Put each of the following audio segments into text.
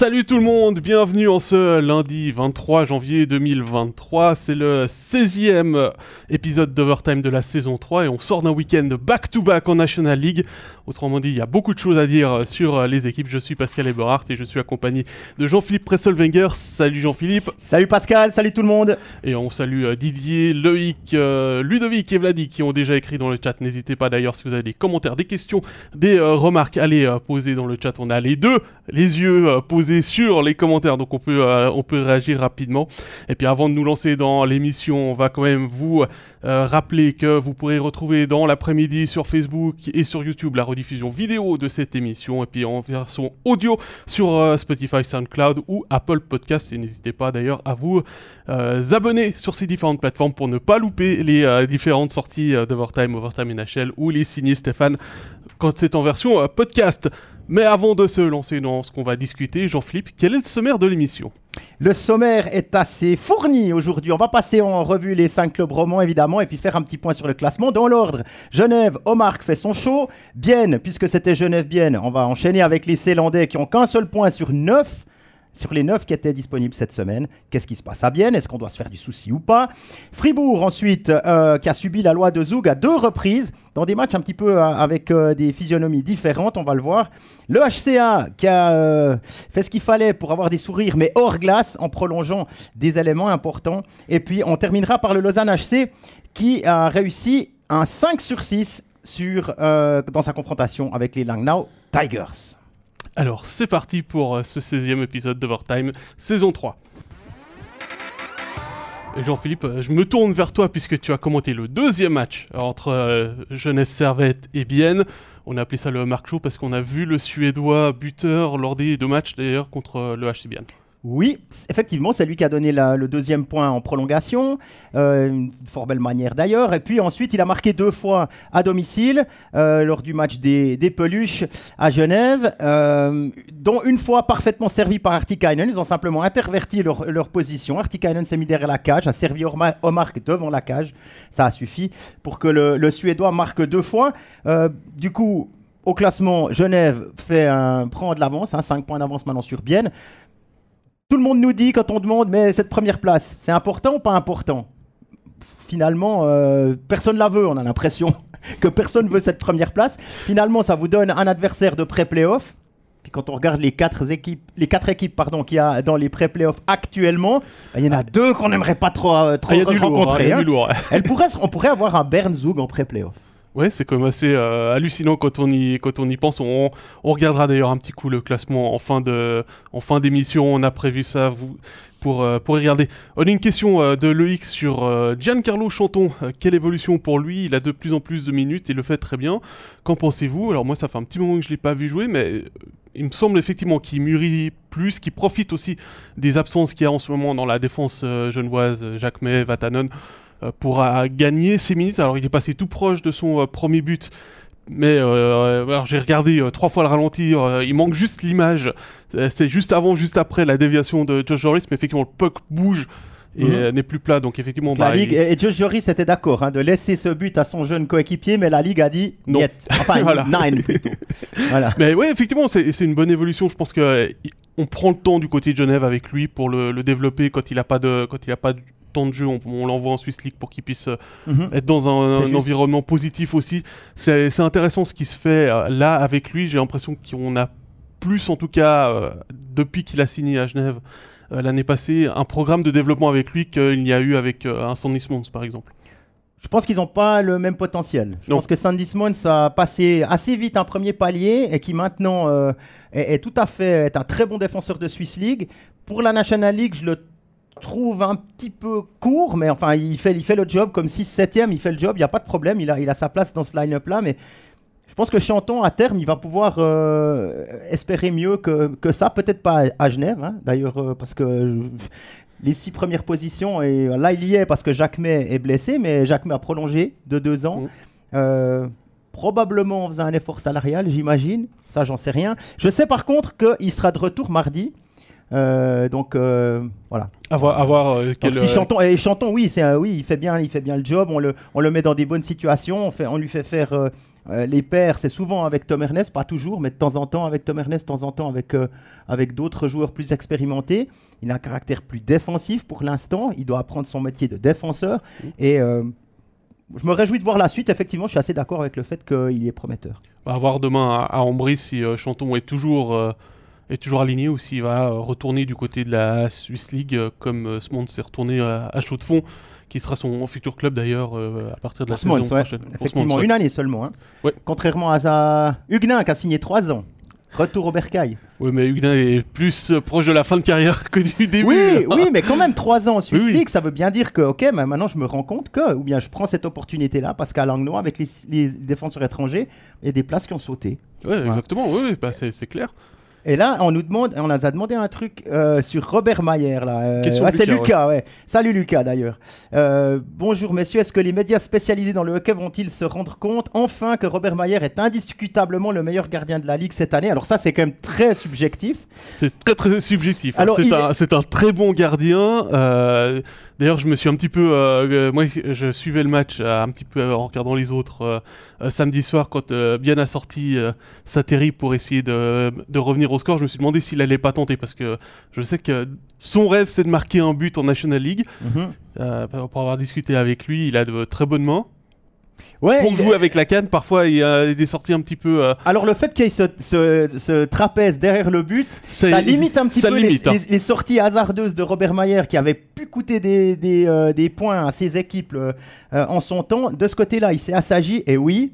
Salut tout le monde, bienvenue en ce lundi 23 janvier 2023. C'est le 16e épisode d'Overtime de la saison 3 et on sort d'un week-end back-to-back en National League. Autrement dit, il y a beaucoup de choses à dire sur les équipes. Je suis Pascal Eberhardt et je suis accompagné de Jean-Philippe Presselwenger. Salut Jean-Philippe. Salut Pascal, salut tout le monde. Et on salue euh, Didier, Loïc, euh, Ludovic et Vladi qui ont déjà écrit dans le chat. N'hésitez pas d'ailleurs si vous avez des commentaires, des questions, des euh, remarques, allez poser dans le chat. On a les deux, les yeux posés sur les commentaires, donc on peut, on peut réagir rapidement. Et puis avant de nous lancer dans l'émission, on va quand même vous rappeler que vous pourrez retrouver dans l'après-midi sur Facebook et sur YouTube la diffusion vidéo de cette émission et puis en version audio sur euh, Spotify, SoundCloud ou Apple Podcast. Et n'hésitez pas d'ailleurs à vous euh, abonner sur ces différentes plateformes pour ne pas louper les euh, différentes sorties d'Overtime, Overtime NHL ou les signés Stéphane quand c'est en version podcast. Mais avant de se lancer dans ce qu'on va discuter, Jean-Philippe, quel est le sommaire de l'émission? Le sommaire est assez fourni aujourd'hui. On va passer en revue les 5 clubs romans, évidemment, et puis faire un petit point sur le classement dans l'ordre. Genève, Omar fait son show. Bienne, puisque c'était Genève-Bienne, on va enchaîner avec les Célandais qui ont qu'un seul point sur 9 sur les 9 qui étaient disponibles cette semaine. Qu'est-ce qui se passe à Bienne? Est-ce qu'on doit se faire du souci ou pas? Fribourg, ensuite, euh, qui a subi la loi de Zoug à deux reprises, dans des matchs un petit peu euh, avec euh, des physionomies différentes, on va le voir. Le HCA, qui a fait ce qu'il fallait pour avoir des sourires, mais hors glace, en prolongeant des éléments importants. Et puis, on terminera par le Lausanne HC, qui a réussi un 5 sur 6 sur, dans sa confrontation avec les Langnau Tigers. Alors c'est parti pour euh, ce 16e épisode d'Overtime, saison 3. Jean-Philippe, euh, je me tourne vers toi puisque tu as commenté le deuxième match entre euh, Genève Servette et Bienne. On a appelé ça le Mark Show parce qu'on a vu le Suédois buteur lors des deux matchs d'ailleurs contre le HC Bienne. Oui, effectivement, c'est lui qui a donné le deuxième point en prolongation, euh, fort belle manière d'ailleurs. Et puis ensuite, il a marqué deux fois à domicile euh, lors du match des, peluches à Genève, euh, dont une fois parfaitement servi par Artikainen. Ils ont simplement interverti leur, position. Artikainen s'est mis derrière la cage, a servi Omar devant la cage. Ça a suffi pour que le, Suédois marque deux fois. du coup, au classement, Genève fait un, prend de l'avance, 5 hein, points d'avance maintenant sur Bienne. Tout le monde nous dit quand on demande, mais cette première place, c'est important ou pas important? Finalement, euh, personne la veut, on a l'impression que personne veut cette première place. Finalement, ça vous donne un adversaire de pré-playoff. Puis quand on regarde les quatre équipes, les quatre équipes pardon, qu'il y a dans les pré-playoffs actuellement, bah, il y en a deux qu'on n'aimerait pas trop, euh, trop ah, rencontrer. Hein, Elle pourrait, on pourrait avoir un Bern Zug en pré-playoff. Ouais, c'est quand même assez euh, hallucinant quand on y, quand on y pense. On, regardera d'ailleurs un petit coup le classement en fin, de, en fin d'émission. On a prévu ça pour, euh, pour regarder. On a une question euh, de Loïc sur Giancarlo Chanton. quelle évolution pour lui? Il a de plus en plus de minutes et le fait très bien. Qu'en pensez-vous? Alors moi, ça fait un petit moment que je ne l'ai pas vu jouer, mais il me semble effectivement qu'il mûrit plus, qu'il profite aussi des absences qu'il y a en ce moment dans la défense genevoise, Jacques May, Vatanen. Euh, pourra gagner ses minutes. Alors il est passé tout proche de son euh, premier but. Mais euh, j'ai regardé trois fois le ralentir, il manque juste l'image. c'est juste avant, juste après la déviation de Josh Joris, mais effectivement le puck bouge et mhm. n'est plus plat. Donc effectivement, la bah, Ligue et Josh Joris était d'accord hein, de laisser ce but à son jeune coéquipier, mais la Ligue a dit non. Enfin, voilà. nine voilà. Mais oui, effectivement, c'est une bonne évolution. Je pense que on prend le temps du côté de Genève avec lui pour le, le développer quand il n'a pas de quand il a pas de temps de jeu, on, l'envoie en Swiss League pour qu'il puisse euh, mhm. être dans un, environnement positif aussi. C'est intéressant ce qui se fait euh, là avec lui. J'ai l'impression qu'on a plus, en tout cas, euh, depuis qu'il a signé à Genève l'année passée, un programme de développement avec lui qu'il n'y a eu avec un Sandy Simmons, par exemple. Je pense qu'ils n'ont pas le même potentiel. Je pense que Sandy Simmons a passé assez vite un premier palier et qui maintenant est, est, tout à fait est un très bon défenseur de Swiss League. Pour la National League, je le trouve un petit peu court, mais enfin, il fait, il fait le job comme 6-7ème, il fait le job, il n'y a pas de problème, il a, il a sa place dans ce line-up-là, mais je pense que Chanton, à terme, il va pouvoir euh, espérer mieux que, que ça, peut-être pas à, Genève, hein, d'ailleurs, euh, parce que les six premières positions, et là, il y est parce que Jacques May est blessé, mais Jacques May a prolongé de deux ans. Mmh. Euh, probablement en faisant un effort salarial, j'imagine. Ça, j'en sais rien. Je sais par contre qu'il sera de retour mardi. Euh, donc euh, voilà. Avoir, avoir euh, si Chanton, et Chanton, oui, c'est oui, il fait bien, il fait bien le job. On le, on le met dans des bonnes situations. On fait, on lui fait faire les pairs, c'est souvent avec Tom Ernest, pas toujours, mais de temps en temps avec Tom Ernest, de temps en temps avec, avec d'autres joueurs plus expérimentés. Il a un caractère plus défensif pour l'instant. Il doit apprendre son métier de défenseur. Et euh, je me réjouis de voir la suite. Effectivement, je suis assez d'accord avec le fait qu'il est prometteur. On va voir demain à, à Ambry si Chanton est toujours, est toujours aligné ou s'il va euh, retourner du côté de la Swiss League euh, comme euh, Smond s'est retourné à, à Chaux-de-Fonds, qui sera son futur club d'ailleurs à partir de la Smons, saison ouais. prochaine. Effectivement, Smons, ouais. une année seulement. hein. Ouais. Contrairement à sa... Huguenin qui a signé trois ans. Retour au bercail. Oui, mais Huguenin est plus proche de la fin de carrière que du début. Oui, oui, mais quand même, trois ans en Swiss Oui, oui. League, ça veut bien dire que, ok, mais maintenant je me rends compte que, ou bien je prends cette opportunité-là, parce qu'à Langlois, avec les, les défenseurs étrangers, il y a des places qui ont sauté. Ouais, exactement, oui, oui, bah, c'est clair. Et là, on nous demande, on nous a demandé un truc euh, sur Robert Mayer là. Euh, ah, c'est Lucas, ouais. Salut Lucas d'ailleurs. Euh, bonjour messieurs, est-ce que les médias spécialisés dans le hockey vont-ils se rendre compte enfin que Robert Mayer est indiscutablement le meilleur gardien de la ligue cette année? Alors ça, c'est quand même très subjectif. C'est très très subjectif. hein. Alors, c'est un, très bon gardien. euh, D'ailleurs, je me suis un petit peu, moi, je suivais le match un petit peu en regardant les autres samedi soir quand Bien a sorti sa terrible pour essayer de, de revenir au score. Je me suis demandé s'il allait pas tenter parce que je sais que son rêve c'est de marquer un but en National League. Mhm. Euh, pour avoir discuté avec lui, il a de très bonnes mains. Ouais, Pour jouer avec la canne, parfois il y a des sorties un petit peu. euh, Alors le fait qu'il y ait ce, ce- ce trapèze derrière le but, ça limite un petit ça peu les- hein. les, les sorties hasardeuses de Robert Mayer qui avait pu coûter des, des, euh, des points à ses équipes euh, en son temps. De ce côté-là, il s'est assagi et oui,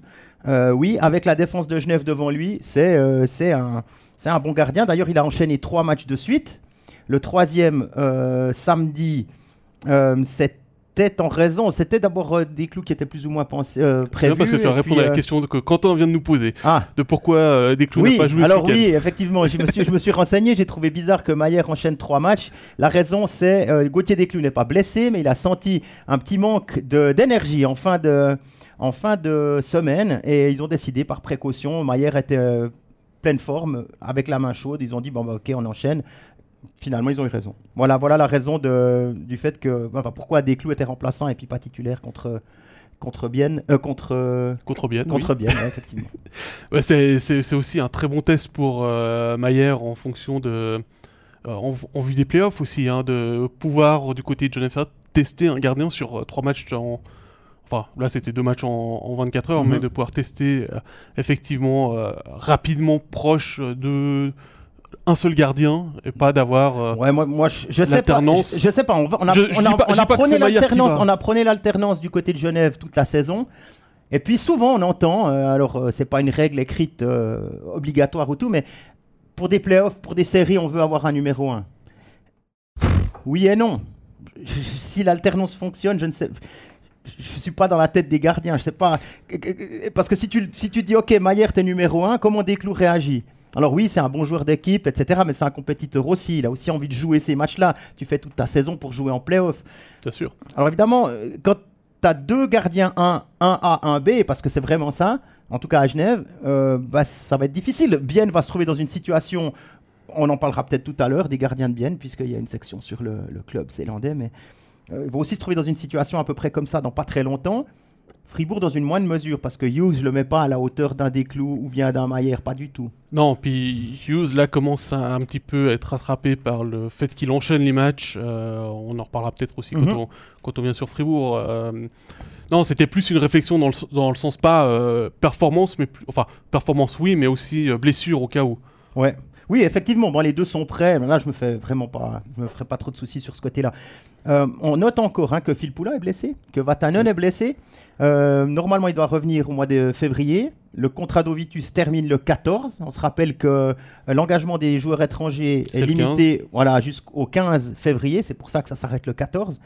oui, avec la défense de Genève devant lui, c'est c'est un, c'est un bon gardien. D'ailleurs, il a enchaîné trois matchs de suite. Le troisième euh, samedi, euh, c'était en raison, c'était d'abord euh, des clous qui étaient plus ou moins pensés, euh, prévus. bien parce que tu vas et répondre puis, à la euh, question que Quentin vient de nous poser. Ah, De pourquoi euh, Desclous oui, n'a pas joué ce alors week-end. oui, effectivement, je me suis, je me suis renseigné, j'ai trouvé bizarre que Mayer enchaîne trois matchs. La raison, c'est euh, Gauthier Desclous n'est pas blessé, mais il a senti un petit manque d'énergie en fin de, en fin de semaine et ils ont décidé par précaution, Mayer était euh, pleine forme, avec la main chaude, ils ont dit bon bah, ok on enchaîne. Finalement, ils ont eu raison. Voilà, voilà la raison de, du fait que enfin, pourquoi Desclous était remplaçant et puis pas titulaire contre contre Bienne, euh, contre Contre Bienne. oui. contre Bienne, ouais, effectivement. Ouais, c'est- aussi un très bon test pour euh, Mayer en fonction de. euh, en, en vue des playoffs aussi, hein, de pouvoir du côté de Genève tester un gardien sur euh, trois matchs en. Enfin, là c'était deux matchs en, en 24 heures, Mhm. mais de pouvoir tester euh, effectivement euh, rapidement proche de un seul gardien et pas d'avoir. euh, Ouais, moi, moi je, je sais pas. L'alternance. Je, je sais pas. On, va- on a, Je- on a- pas- on a prôné l'alternance. va. On a prôné l'alternance du côté de Genève toute la saison. Et puis souvent on entend, euh, alors c'est pas une règle écrite obligatoire ou tout, mais pour des playoffs, pour des séries, on veut avoir un numéro 1. Oui et non. Si l'alternance fonctionne, je ne sais. Je suis pas dans la tête des gardiens. Je sais pas. Parce que si tu, si tu dis, OK, Maillard, t'es numéro 1, comment Desclous réagit? Alors oui, c'est un bon joueur d'équipe, etc. Mais c'est un compétiteur aussi. Il a aussi envie de jouer ces matchs-là. Tu fais toute ta saison pour jouer en playoff. Bien sûr. Alors évidemment, euh, quand tu as deux gardiens 1, 1A, 1B, parce que c'est vraiment ça, en tout cas à Genève, euh, bah, ça va être difficile. Bienne va se trouver dans une situation, on en parlera peut-être tout à l'heure, des gardiens de Bienne, puisqu'il y a une section sur le, le club zélandais, mais euh, il va aussi se trouver dans une situation à peu près comme ça dans pas très longtemps. Fribourg dans une moindre mesure, parce que Hughes, le mets pas à la hauteur d'un Desclous ou bien d'un Maillère, pas du tout. Non, puis Hughes là commence à un petit peu être rattrapé par le fait qu'il enchaîne les matchs. euh, on en reparlera peut-être aussi Mhm. quand, on, quand on vient sur Fribourg. euh, non, c'était plus une réflexion dans le, dans le sens pas euh, performance, mais plus, enfin performance oui, mais aussi blessure au cas où. Ouais. Oui, effectivement, bon, les deux sont prêts, mais là, je me fais vraiment pas, je me ferai pas trop de soucis sur ce côté-là. Euh, on note encore hein, que Phil Poula est blessé, que Vatanen est blessé. Euh, normalement, il doit revenir au mois de février. Le contrat d'Ovitus termine le 14. On se rappelle que euh, l'engagement des joueurs étrangers est limité voilà, jusqu'au 15 février. C'est pour ça que ça s'arrête le 14.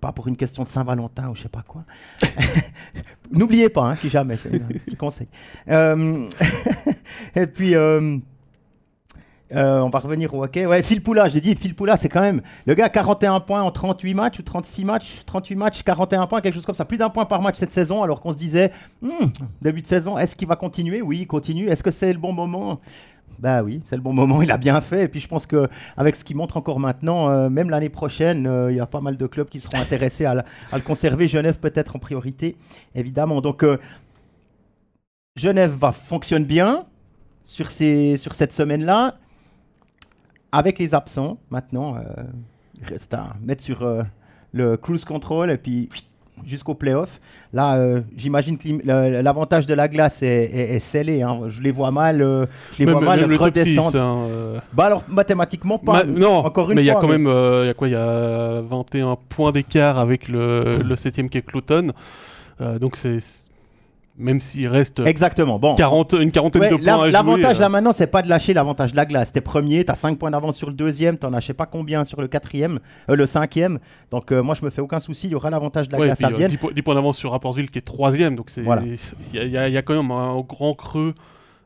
Pas pour une question de Saint-Valentin ou je sais pas quoi. N'oubliez pas, hein, si jamais, c'est un petit conseil. Euh, et puis, euh, euh, on va revenir au hockey. Ouais, Phil Poula, j'ai dit, Phil Poula, c'est quand même le gars 41 points en 38 matchs ou 36 matchs, 38 matchs, 41 points, quelque chose comme ça, plus d'un point par match cette saison, alors qu'on se disait, Hmm, début de saison, est-ce qu'il va continuer? Oui, il continue. Est-ce que c'est le bon moment? Bah oui, c'est le bon moment, il a bien fait. Et puis je pense que avec ce qu'il montre encore maintenant, euh, même l'année prochaine, euh, il y a pas mal de clubs qui seront intéressés à, à le conserver. Genève peut-être en priorité, évidemment. Donc Genève va fonctionne bien sur, ces, sur cette semaine-là. Avec les absents, maintenant, euh, il reste à mettre sur euh, le cruise control et puis jusqu'au playoff. Là, euh, j'imagine que l'avantage de la glace est, est- est scellé. hein. Je les vois mal, euh, je les Même, vois mal même le top 6, redescendre. hein, euh, Bah alors mathématiquement pas. ma- non, encore une mais il y a quand mais- même, il y a quoi, il y a 21 points d'écart avec le, le 7ème qui est Cloton. Donc c'est même s'il reste Exactement. Bon. 40, une quarantaine Ouais, de la- points à jouer. L'avantage euh, là maintenant, c'est pas de lâcher l'avantage de la glace. T'es premier, t'as 5 points d'avance sur le deuxième, t'en as je sais pas combien sur le quatrième, euh, le cinquième. Donc euh, moi je me fais aucun souci, il y aura l'avantage de la ouais, glace puis, à Vienne. 10, po- 10 points d'avance sur Rapportville qui est troisième, donc c'est Voilà. il y, a- il y a- il y a quand même un grand creux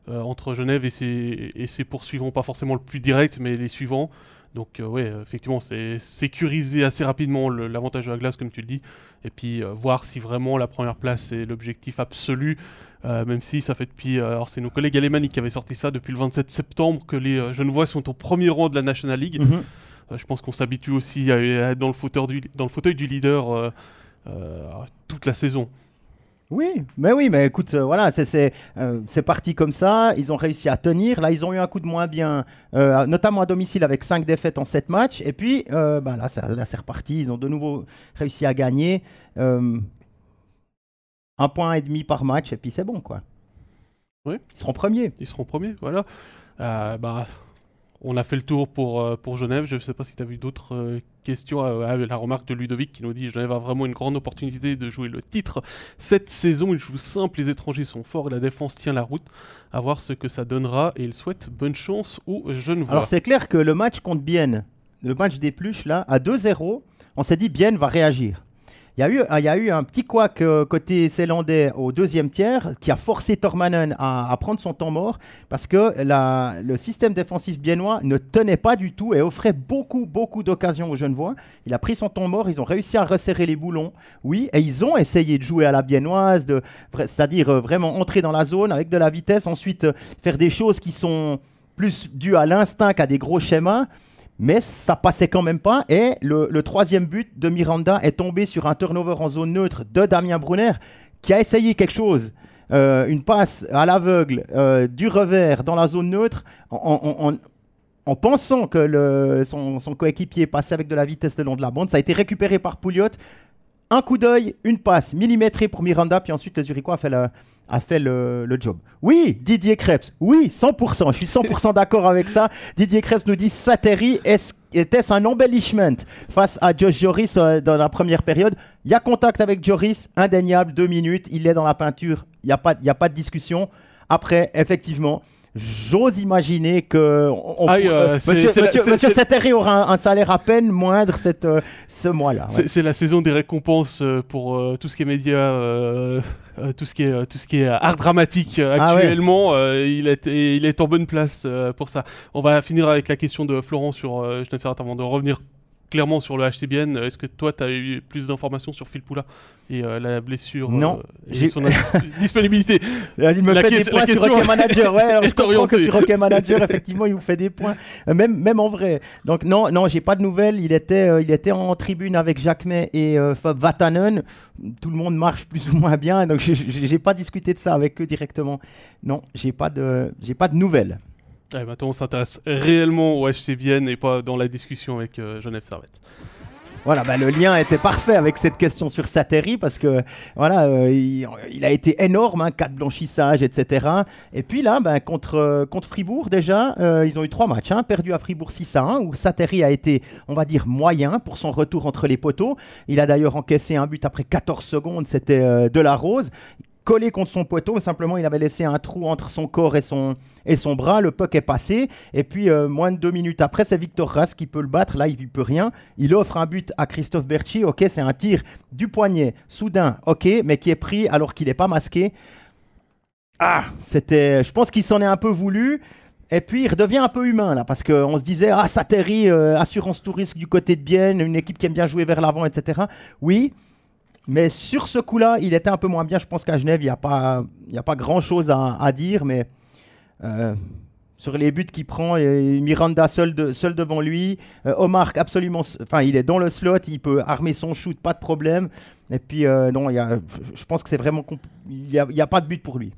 euh, entre Genève et ses, et ses poursuivants, pas forcément le plus direct, mais les suivants. Donc euh, ouais, effectivement, c'est sécuriser assez rapidement l'avantage de la glace, comme tu le dis, et puis euh, voir si vraiment la première place est l'objectif absolu, euh, même si ça fait depuis... euh, alors c'est nos collègues alémaniques qui avaient sorti ça depuis le 27 septembre, que les Genevois sont au premier rang de la National League. Mhm. Je pense qu'on s'habitue aussi à, à être dans le fauteuil du, dans le fauteuil du leader toute la saison. Oui, mais oui, mais écoute, euh, voilà, c'est- euh, c'est parti comme ça. Ils ont réussi à tenir. Là, ils ont eu un coup de moins bien, euh, notamment à domicile avec 5 défaites en 7 matchs. Et puis, bah, là, là, c'est reparti. Ils ont de nouveau réussi à gagner. Un point et demi par match, et puis c'est bon, quoi. Oui. Ils seront premiers. Ils seront premiers, voilà. Bah, on a fait le tour pour, euh, Genève. Je ne sais pas si tu as vu d'autres euh, questions. Euh, ah, la remarque de Ludovic qui nous dit Genève a vraiment une grande opportunité de jouer le titre. Cette saison, ils jouent simple, les étrangers sont forts et la défense tient la route. À voir ce que ça donnera et il souhaite bonne chance aux Genevois. Alors, c'est clair que le match contre Bienne, le match des pluches, là, à 2-0, on s'est dit Bienne va réagir. Il y, a eu, il y a eu un petit couac euh, côté zélandais au deuxième tiers qui a forcé Tormanen à, prendre son temps mort parce que le système défensif biennois ne tenait pas du tout et offrait beaucoup, beaucoup d'occasions aux Genevois. Il a pris son temps mort, ils ont réussi à resserrer les boulons, oui, et ils ont essayé de jouer à la biennoise, c'est-à-dire euh, vraiment entrer dans la zone avec de la vitesse, ensuite euh, faire des choses qui sont plus dues à l'instinct qu'à des gros schémas. Mais ça passait quand même pas. Et le, troisième but de Miranda est tombé sur un turnover en zone neutre de Damien Brunner, qui a essayé quelque chose. Euh, une passe à l'aveugle, euh, du revers dans la zone neutre, en, en- en- en pensant que son, son coéquipier passait avec de la vitesse le long de la bande. Ça a été récupéré par Pouliot. Un coup d'œil, une passe millimétrée pour Miranda, puis ensuite le Zurichois a fait le, job. Oui, Didier Krebs, oui, 100%, je suis 100% d'accord avec ça. Didier Krebs nous dit Sateri, était-ce un embellishment face à Josh Joris euh, dans la première période? Il y a contact avec Joris, indéniable, deux minutes, il est dans la peinture, il n'y a pas de discussion. Après, effectivement, j'ose imaginer que on- Aïe, euh, c'est- monsieur, monsieur, monsieur Sateri aura un, un salaire à peine moindre cette, euh, ce mois-là. ouais. C'est la saison des récompenses euh, pour euh, tout ce qui est média, euh, tout ce qui est tout ce qui est art dramatique Ah ouais. actuellement. euh, il est il est en bonne place euh, pour ça. On va finir avec la question de Florent sur euh, Genève Servette avant de revenir clairement sur le HTBN. Est-ce que toi, tu as eu plus d'informations sur Phil Poula et euh, la blessure Non, euh, et son disponibilité? Là, il me La fait des points sur Hockey Manager. Ouais, alors je comprends que sur Hockey Manager, effectivement, il vous fait des points. Euh, même, même en vrai. Donc, non, non, j'ai pas de nouvelles. Il était, euh, il était en tribune avec Jacques May et euh, Fab Vatanen. Tout le monde marche plus ou moins bien. Donc, j'ai- pas discuté de ça avec eux directement. Non, j'ai pas de, pas de nouvelles. Eh, Maintenant, on s'intéresse réellement au HTBN et pas dans la discussion avec euh, Genève Servette. Voilà, bah, le lien était parfait avec cette question sur Sateri parce que voilà, euh, il, a été énorme, hein, quatre blanchissages, etc. Et puis là, ben, contre, euh, contre Fribourg déjà, euh, ils ont eu trois matchs, hein, perdu à Fribourg 6 à 1, où Sateri a été, on va dire, moyen pour son retour entre les poteaux. Il a d'ailleurs encaissé un but après 14 secondes, c'était de la rose. Collé contre son poteau, simplement il avait laissé un trou entre son corps et son, et son bras. Le puck est passé. Et puis, euh, moins de deux minutes après, c'est Victor Rask qui peut le battre. Là, il ne peut rien. Il offre un but à Christophe Berchi. Ok, c'est un tir du poignet, soudain, ok, mais qui est pris alors qu'il n'est pas masqué. Ah, c'était. Je pense qu'il s'en est un peu voulu. Et puis il redevient un peu humain là, parce qu'on se disait, ah, Sateri, euh, assurance tout risque du côté de Bienne, une équipe qui aime bien jouer vers l'avant, etc. Oui, mais sur ce coup-là, il était un peu moins bien. Je pense qu'à Genève, il n'y a pas, il a pas grand-chose à, dire, mais euh, sur les buts qu'il prend, Miranda seul, de- seul devant lui, euh, Omar absolument, enfin, il est dans le slot, il peut armer son shoot, pas de problème. Et puis euh, non, il y a, je pense que c'est vraiment, il n'y a, il a pas de but pour lui.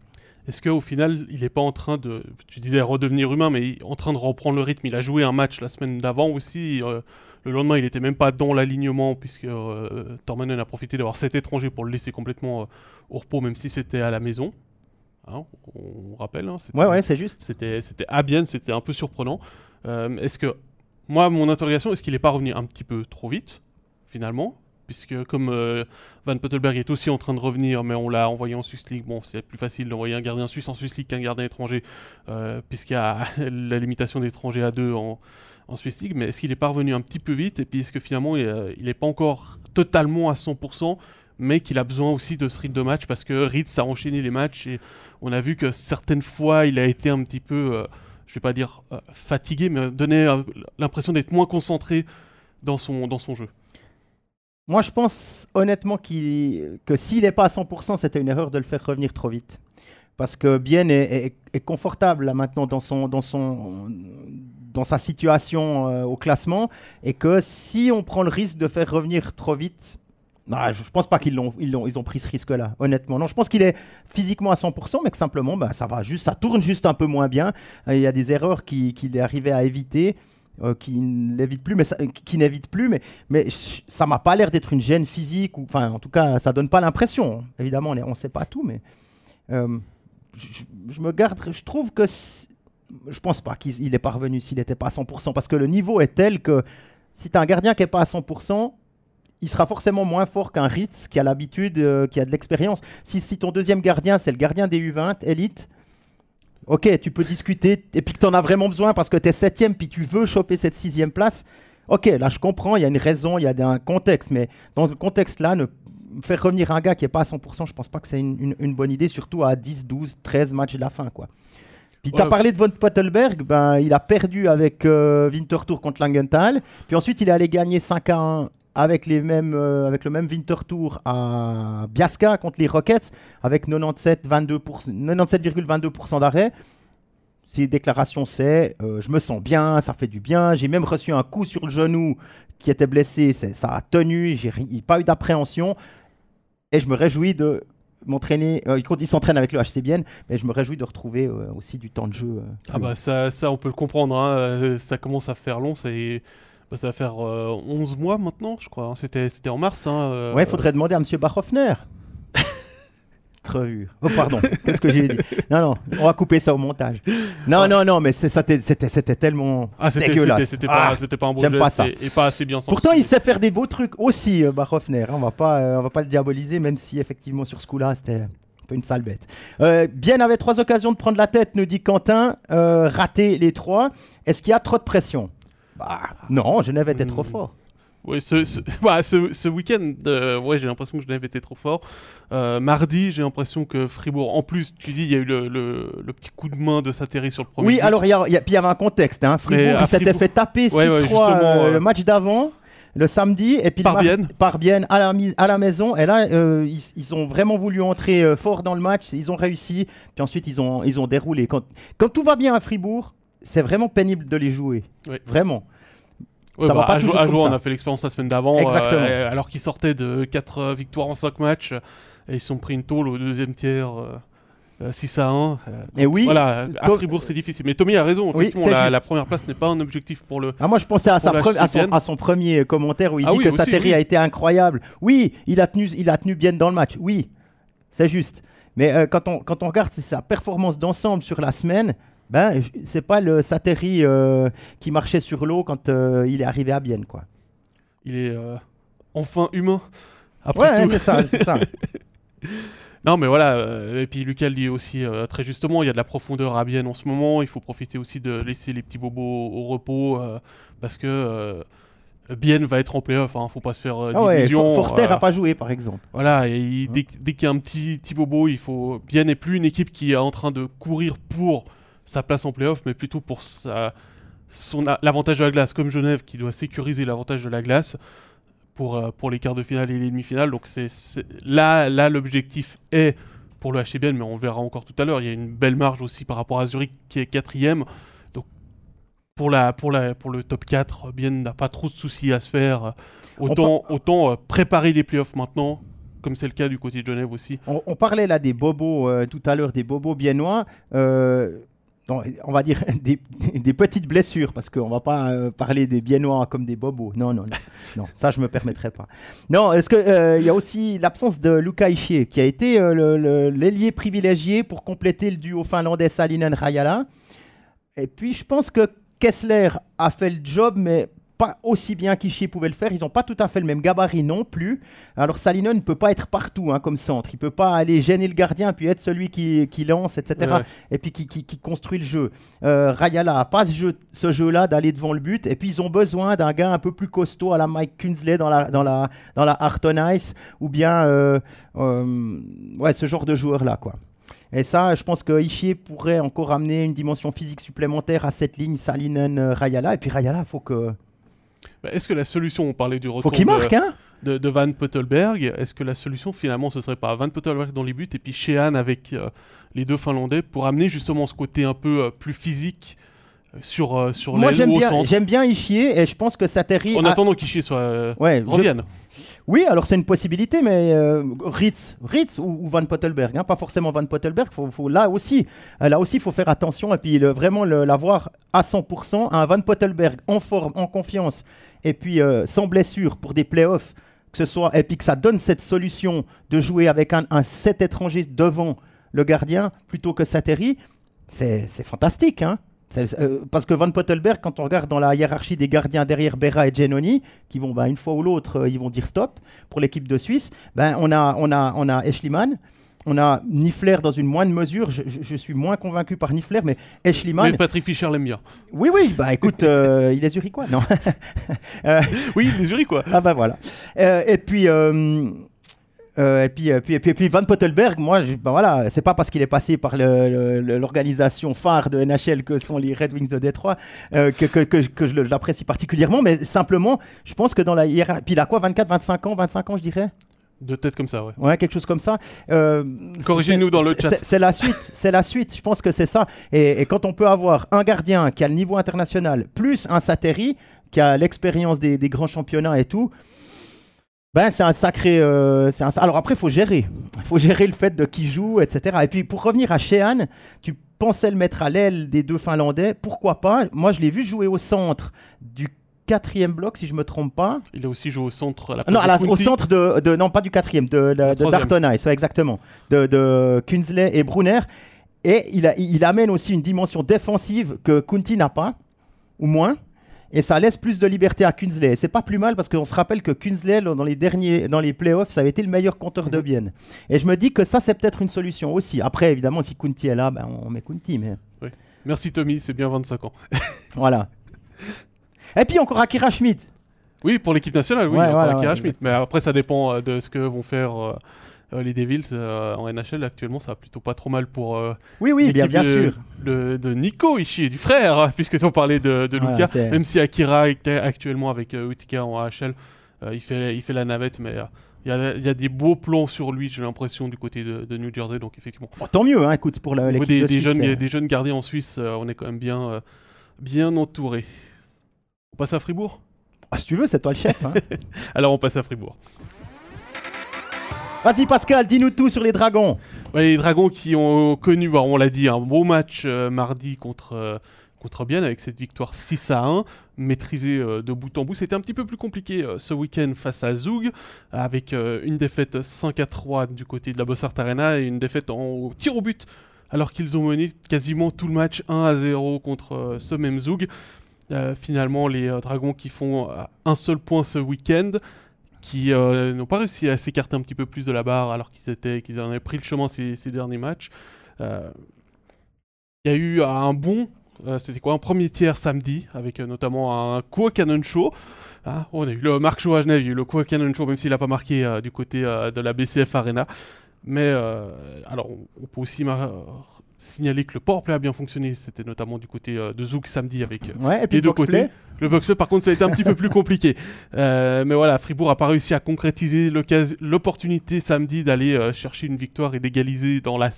Est-ce qu'au final, il n'est pas en train de, tu disais redevenir humain, mais en train de reprendre le rythme Il a joué un match la semaine d'avant aussi. Euh, le lendemain, il n'était même pas dans l'alignement, puisque euh, Tormanen a profité d'avoir cet étranger pour le laisser complètement euh, au repos, même si c'était à la maison. Hein, on rappelle. Hein, ouais, ouais, c'est juste. C'était à Bienne, c'était un peu surprenant. est-ce que, moi, mon interrogation, est-ce qu'il n'est pas revenu un petit peu trop vite, finalement? Puisque comme euh, Van Pottelberg est aussi en train de revenir, mais on l'a envoyé en Swiss League, bon, c'est plus facile d'envoyer un gardien suisse en Swiss League qu'un gardien étranger, euh, puisqu'il y a la limitation d'étrangers à deux en, en Swiss League, mais est-ce qu'il est pas revenu un petit peu vite, et puis est-ce que finalement il n'est pas encore totalement à 100%, mais qu'il a besoin aussi de ce rythme de match, parce que Ritz a enchaîné les matchs, et on a vu que certaines fois il a été un petit peu, euh, je vais pas dire fatigué, mais donnait l'impression d'être moins concentré dans son, dans son jeu. Moi, je pense honnêtement que s'il n'est pas à 100%, c'était une erreur de le faire revenir trop vite. Parce que Bien est, confortable là maintenant dans, son, dans, son, dans sa situation euh, au classement et que si on prend le risque de faire revenir trop vite, non, je ne pense pas qu'ils l'ont, ils, ont, ils ont pris ce risque-là, honnêtement. Non, je pense qu'il est physiquement à 100%, mais que simplement, bah, ça va juste, ça tourne juste un peu moins bien. Il y a des erreurs qu'il est arrivé à éviter. Euh, qui n'évite plus, mais qui n'évite plus, mais, mais ça m'a pas l'air d'être une gêne physique, ou enfin, en tout cas, ça donne pas l'impression. Évidemment, on ne sait pas tout, mais euh, je, me garde, je trouve que je pense pas qu'il est parvenu s'il n'était pas à 100%, parce que le niveau est tel que si tu as un gardien qui est pas à 100%, il sera forcément moins fort qu'un Ritz qui a l'habitude, euh, qui a de l'expérience. Si, si ton deuxième gardien, c'est le gardien des U20, élite, ok, tu peux discuter, et puis que tu en as vraiment besoin parce que tu es septième, puis tu veux choper cette sixième place. Ok, là je comprends, il y a une raison, il y a un contexte, mais dans ce contexte-là, ne faire revenir un gars qui n'est pas à 100%, je pense pas que c'est une, bonne idée, surtout à 10, 12, 13 matchs de la fin. quoi. Puis tu as parlé de Von Pottelberg, ben, il a perdu avec euh, Winterthur contre Langenthal, puis ensuite il est allé gagner 5 à 1 avec, les mêmes, euh, avec le même Winter Tour à Biasca contre les Rockets, avec 97,22% d'arrêt. Ses déclarations, c'est euh, Je me sens bien, ça fait du bien. J'ai même reçu un coup sur le genou qui était blessé, ça a tenu, j'ai pas eu d'appréhension. Et je me réjouis de m'entraîner. Euh, il s'entraîne avec le HCBN, mais je me réjouis de retrouver aussi du temps de jeu. ah, bah ça, ça, on peut le comprendre. Hein. Ça commence à faire long. C'est bah, ça va faire 11 euh, mois maintenant, je crois. Hein. C'était, c'était en mars. Hein, euh, ouais, il faudrait demander à M. Bachhoffner. Crevure. Oh, pardon. Qu'est-ce que j'ai dit? Non, non, on va couper ça au montage. Non, non, non, mais c'était, tellement ah, c'était, dégueulasse. C'était, pas, ah, c'était pas un bon J'aime pas ça. Et, pas assez bien Pourtant, il sait faire des beaux trucs aussi, euh, Bachhoffner. On va pas, on va pas le diaboliser, même si effectivement sur ce coup-là, c'était un peu une sale bête. Bien avait trois occasions de prendre la tête, nous dit Quentin. raté les trois. Est-ce qu'il y a trop de pression? Bah, non, Genève était trop hmm. fort. Oui, ce, ce, bah, ce, week-end, euh, ouais, j'ai l'impression que Genève était trop fort. Euh, mardi, j'ai l'impression que Fribourg, en plus, tu dis, il y a eu le, le, petit coup de main de s'atterrir sur le premier. Oui, alors il y, a, y, y avait un contexte. Hein. Fribourg, il s'était fait taper 6-3 euh, le match d'avant le samedi et puis par bien par bien à la, à la maison et là ils, ils, ont vraiment voulu entrer fort dans le match ils ont réussi puis ensuite ils ont ils ont déroulé quand, quand tout va bien à Fribourg c'est vraiment pénible de les jouer. Vraiment. Ça va bah, pas à, jouer, on a fait l'expérience la semaine d'avant, euh, alors qu'ils sortaient de 4 euh, victoires en 5 matchs, et ils sont pris une tôle au deuxième tiers. 6 euh, à 1. et oui. Voilà, à Fribourg c'est difficile. Mais Tommy a raison, effectivement, la, première place n'est pas un objectif pour le. Ah, moi je pensais à, sa à, son, premier commentaire où il ah dit que sa Sateri a été incroyable. Oui, il a, tenu, il a tenu bien dans le match. Oui, c'est juste. Mais quand, on, quand on regarde sa performance d'ensemble sur la semaine, ben, c'est pas le Sateri euh, qui marchait sur l'eau quand euh, il est arrivé à Bienne, quoi. Il est euh, enfin humain. Après ouais, c'est ça, c'est ça. non, mais voilà. et puis Lucas dit aussi très justement, il y a de la profondeur à Bienne en ce moment. Il faut profiter aussi de laisser les petits bobos au repos parce que. Bienne va être en playoff, hein, faut pas se faire euh, ah Forster a pas joué par exemple. Voilà, et dès, dès qu'il y a un petit, petit bobo, il faut. Bienne n'est plus une équipe qui est en train de courir pour sa place en playoff, mais plutôt pour sa, son, l'avantage de la glace, comme Genève qui doit sécuriser l'avantage de la glace pour, euh, pour les quarts de finale et les demi-finales. Donc c'est, là, là l'objectif est pour le HCBN, mais on verra encore tout à l'heure. Il y a une belle marge aussi par rapport à Zurich qui est quatrième. Donc pour, la, pour, la, pour le top 4, Bien n'a pas trop de soucis à se faire. Autant, autant euh, préparer les playoffs maintenant comme c'est le cas du côté de Genève aussi. On, on parlait là des bobos euh, tout à l'heure, des bobos biennois. Euh, on va dire des, des petites blessures, parce qu'on va pas euh, parler des biennois comme des bobos. Non, non, non, non ça je me permettrai pas. Non, est-ce que euh, il y a aussi l'absence de Luca Ischier, qui a été euh, l'ailier privilégié pour compléter le duo finlandais Salinen-Rajala. Et puis je pense que Kessler a fait le job, mais pas aussi bien qu'Ischier pouvait le faire. Ils n'ont pas tout à fait le même gabarit non plus. Alors Salinen ne peut pas être partout hein, comme centre. Il peut pas aller gêner le gardien puis être celui qui, qui lance, etc. Ouais. Et puis qui, qui- qui construit le jeu. Euh, Rayala n'a pas ce jeu, ce jeu-là d'aller devant le but. Et puis ils ont besoin d'un gars un peu plus costaud à la Mike Kunsley dans la, dans la, dans la Harton Ice ou bien euh, euh, ouais, ce genre de joueur-là. quoi. Et ça, je pense que Ishier pourrait encore amener une dimension physique supplémentaire à cette ligne Salinen-Rayala. Et puis Rayala, il faut que Bah, Est-ce que la solution, on parlait du faut retour de. Hein de, de Van Pottelberg, est-ce que la solution finalement ce serait pas Van Pottelberg dans les buts et puis Sheehan avec euh, les deux Finlandais pour amener justement ce côté un peu euh, plus physique sur, euh, sur Moi, j'aime bien, j'aime bien Ishier et je pense que Sateri. En a- attendant qu'Ichier soit euh, je- revienne. Oui, alors c'est une possibilité, mais euh, Ritz, Ritz ou, ou Van Pottelberg, hein, pas forcément Van Pottelberg. Faut, faut- là aussi, là aussi, faut faire attention et puis le- vraiment l'avoir à 100%. Un Van Pottelberg en forme, en confiance, et puis euh, sans blessure pour des playoffs, que ce soit et puis que ça donne cette solution de jouer avec un, un 7 étranger devant le gardien plutôt que Sateri, c'est c'est fantastique, hein. Euh, parce que Van Pottelberg, quand on regarde dans la hiérarchie des gardiens derrière Berra et Genoni, qui vont bah, une fois ou l'autre, euh, ils vont dire stop pour l'équipe de Suisse, ben, on a, on a, on a Eschliman, on a Niffler dans une moindre mesure. Je, je- je suis moins convaincu par Niffler, mais Eschliman. Mais Patrick Fischer l'aime bien. Oui, oui, bah écoute, euh, il est zurichois, non? Oui, les Zurich quoi. Ah bah voilà. Et puis. Euh, et, puis, euh, puis, et puis, et puis Van Pottelberg, moi, je, bah voilà, c'est pas parce qu'il est passé par l'organisation phare de NHL que sont les Red Wings de Détroit euh, que, que, que, que je l'apprécie particulièrement, mais simplement, je pense que dans la hiérarchie. Puis il a quoi, 24, 25 ans, 25 ans, je dirais? De tête comme ça, ouais. Ouais, quelque chose comme ça. Euh, Corrigez-nous dans le chat. c'est- C'est la suite, c'est la suite. Je pense que c'est ça. Et, et quand on peut avoir un gardien qui a le niveau international, plus un Sateri qui a l'expérience des, des grands championnats et tout, ben c'est un sacré. euh, c'est un- Alors après, il faut gérer. Il faut gérer le fait de qui joue, etc. Et puis pour revenir à Sheehan, tu pensais le mettre à l'aile des deux Finlandais. Pourquoi pas? Moi, je l'ai vu jouer au centre du quatrième bloc, si je me trompe pas. Il a aussi joué au centre à la Non, à la- au centre de, de- Non, pas du quatrième, de, de, de exactement. De, de Kunzley et Brunner. Et il, a- il amène aussi une dimension défensive que Kunti n'a pas, ou moins. Et ça laisse plus de liberté à Kunzley. Et c'est pas plus mal parce qu'on se rappelle que Kunzley, dans les derniers, dans les playoffs, ça avait été le meilleur compteur de Mhm. Bienne. Et je me dis que ça, c'est peut-être une solution aussi. Après, évidemment, si Kunti est là, ben, on met Kunti. Mais Merci Tommy, c'est bien 25 ans. voilà. Et puis encore Akira Schmidt. Oui, pour l'équipe nationale, oui, Ouais, encore voilà, Akira ouais, Schmidt. Mais après, ça dépend euh, de ce que vont faire euh, euh, les Devils euh, en NHL. Actuellement, ça va plutôt pas trop mal pour euh, Oui, oui, bien, de, sûr. le- de Nico Ishii, du frère, hein, puisque on parlait de, de Luca. Même si Akira est actuellement avec euh, Utica en AHL, il, fait, il fait la navette, mais il y, a, il y a des beaux plans sur lui, j'ai l'impression, du côté de, de New Jersey. Donc, effectivement, Bon, tant mieux, hein, écoute, pour l'équipe des, de des Suisse, jeunes, des jeunes gardiens en Suisse, on est quand même bien, bien entouré. On passe à Fribourg? Ah, si tu veux, c'est toi le chef. hein. Alors, on passe à Fribourg. Vas-y Pascal, dis-nous tout sur les dragons. Les Dragons qui ont connu, on l'a dit, un beau match euh, mardi contre, euh, contre Bienne avec cette victoire 6 à 1, maîtrisée euh, de bout en bout. C'était un petit peu plus compliqué ce week-end face à Zug, avec une défaite 5 à 3 du côté de la Bossart Arena et une défaite en tir au but, alors qu'ils ont mené quasiment tout le match 1 à 0 contre ce même. Euh, finalement, les Dragons qui font un seul point ce week-end, qui euh, n'ont pas réussi à s'écarter un petit peu plus de la barre alors qu'ils étaient qu'ils en avaient pris le chemin ces, derniers matchs. Euh, Il y a eu un bon, euh, c'était quoi, un premier tiers samedi avec notamment un Kua Cannon Show. Ah, on a eu le Marc Show à Genève, il y a eu le Kua Cannon Show même s'il n'a pas marqué du côté de la BCF Arena. Mais alors on, peut aussi signaler que le powerplay a bien fonctionné. C'était notamment du côté euh, de Zouk samedi avec euh, Ouais, et puis les deux box-play. côtés. Le box par contre, ça a été un petit peu plus compliqué. Euh, mais voilà, Fribourg a pas réussi à concrétiser l'opportunité samedi d'aller euh, chercher une victoire et d'égaliser dans la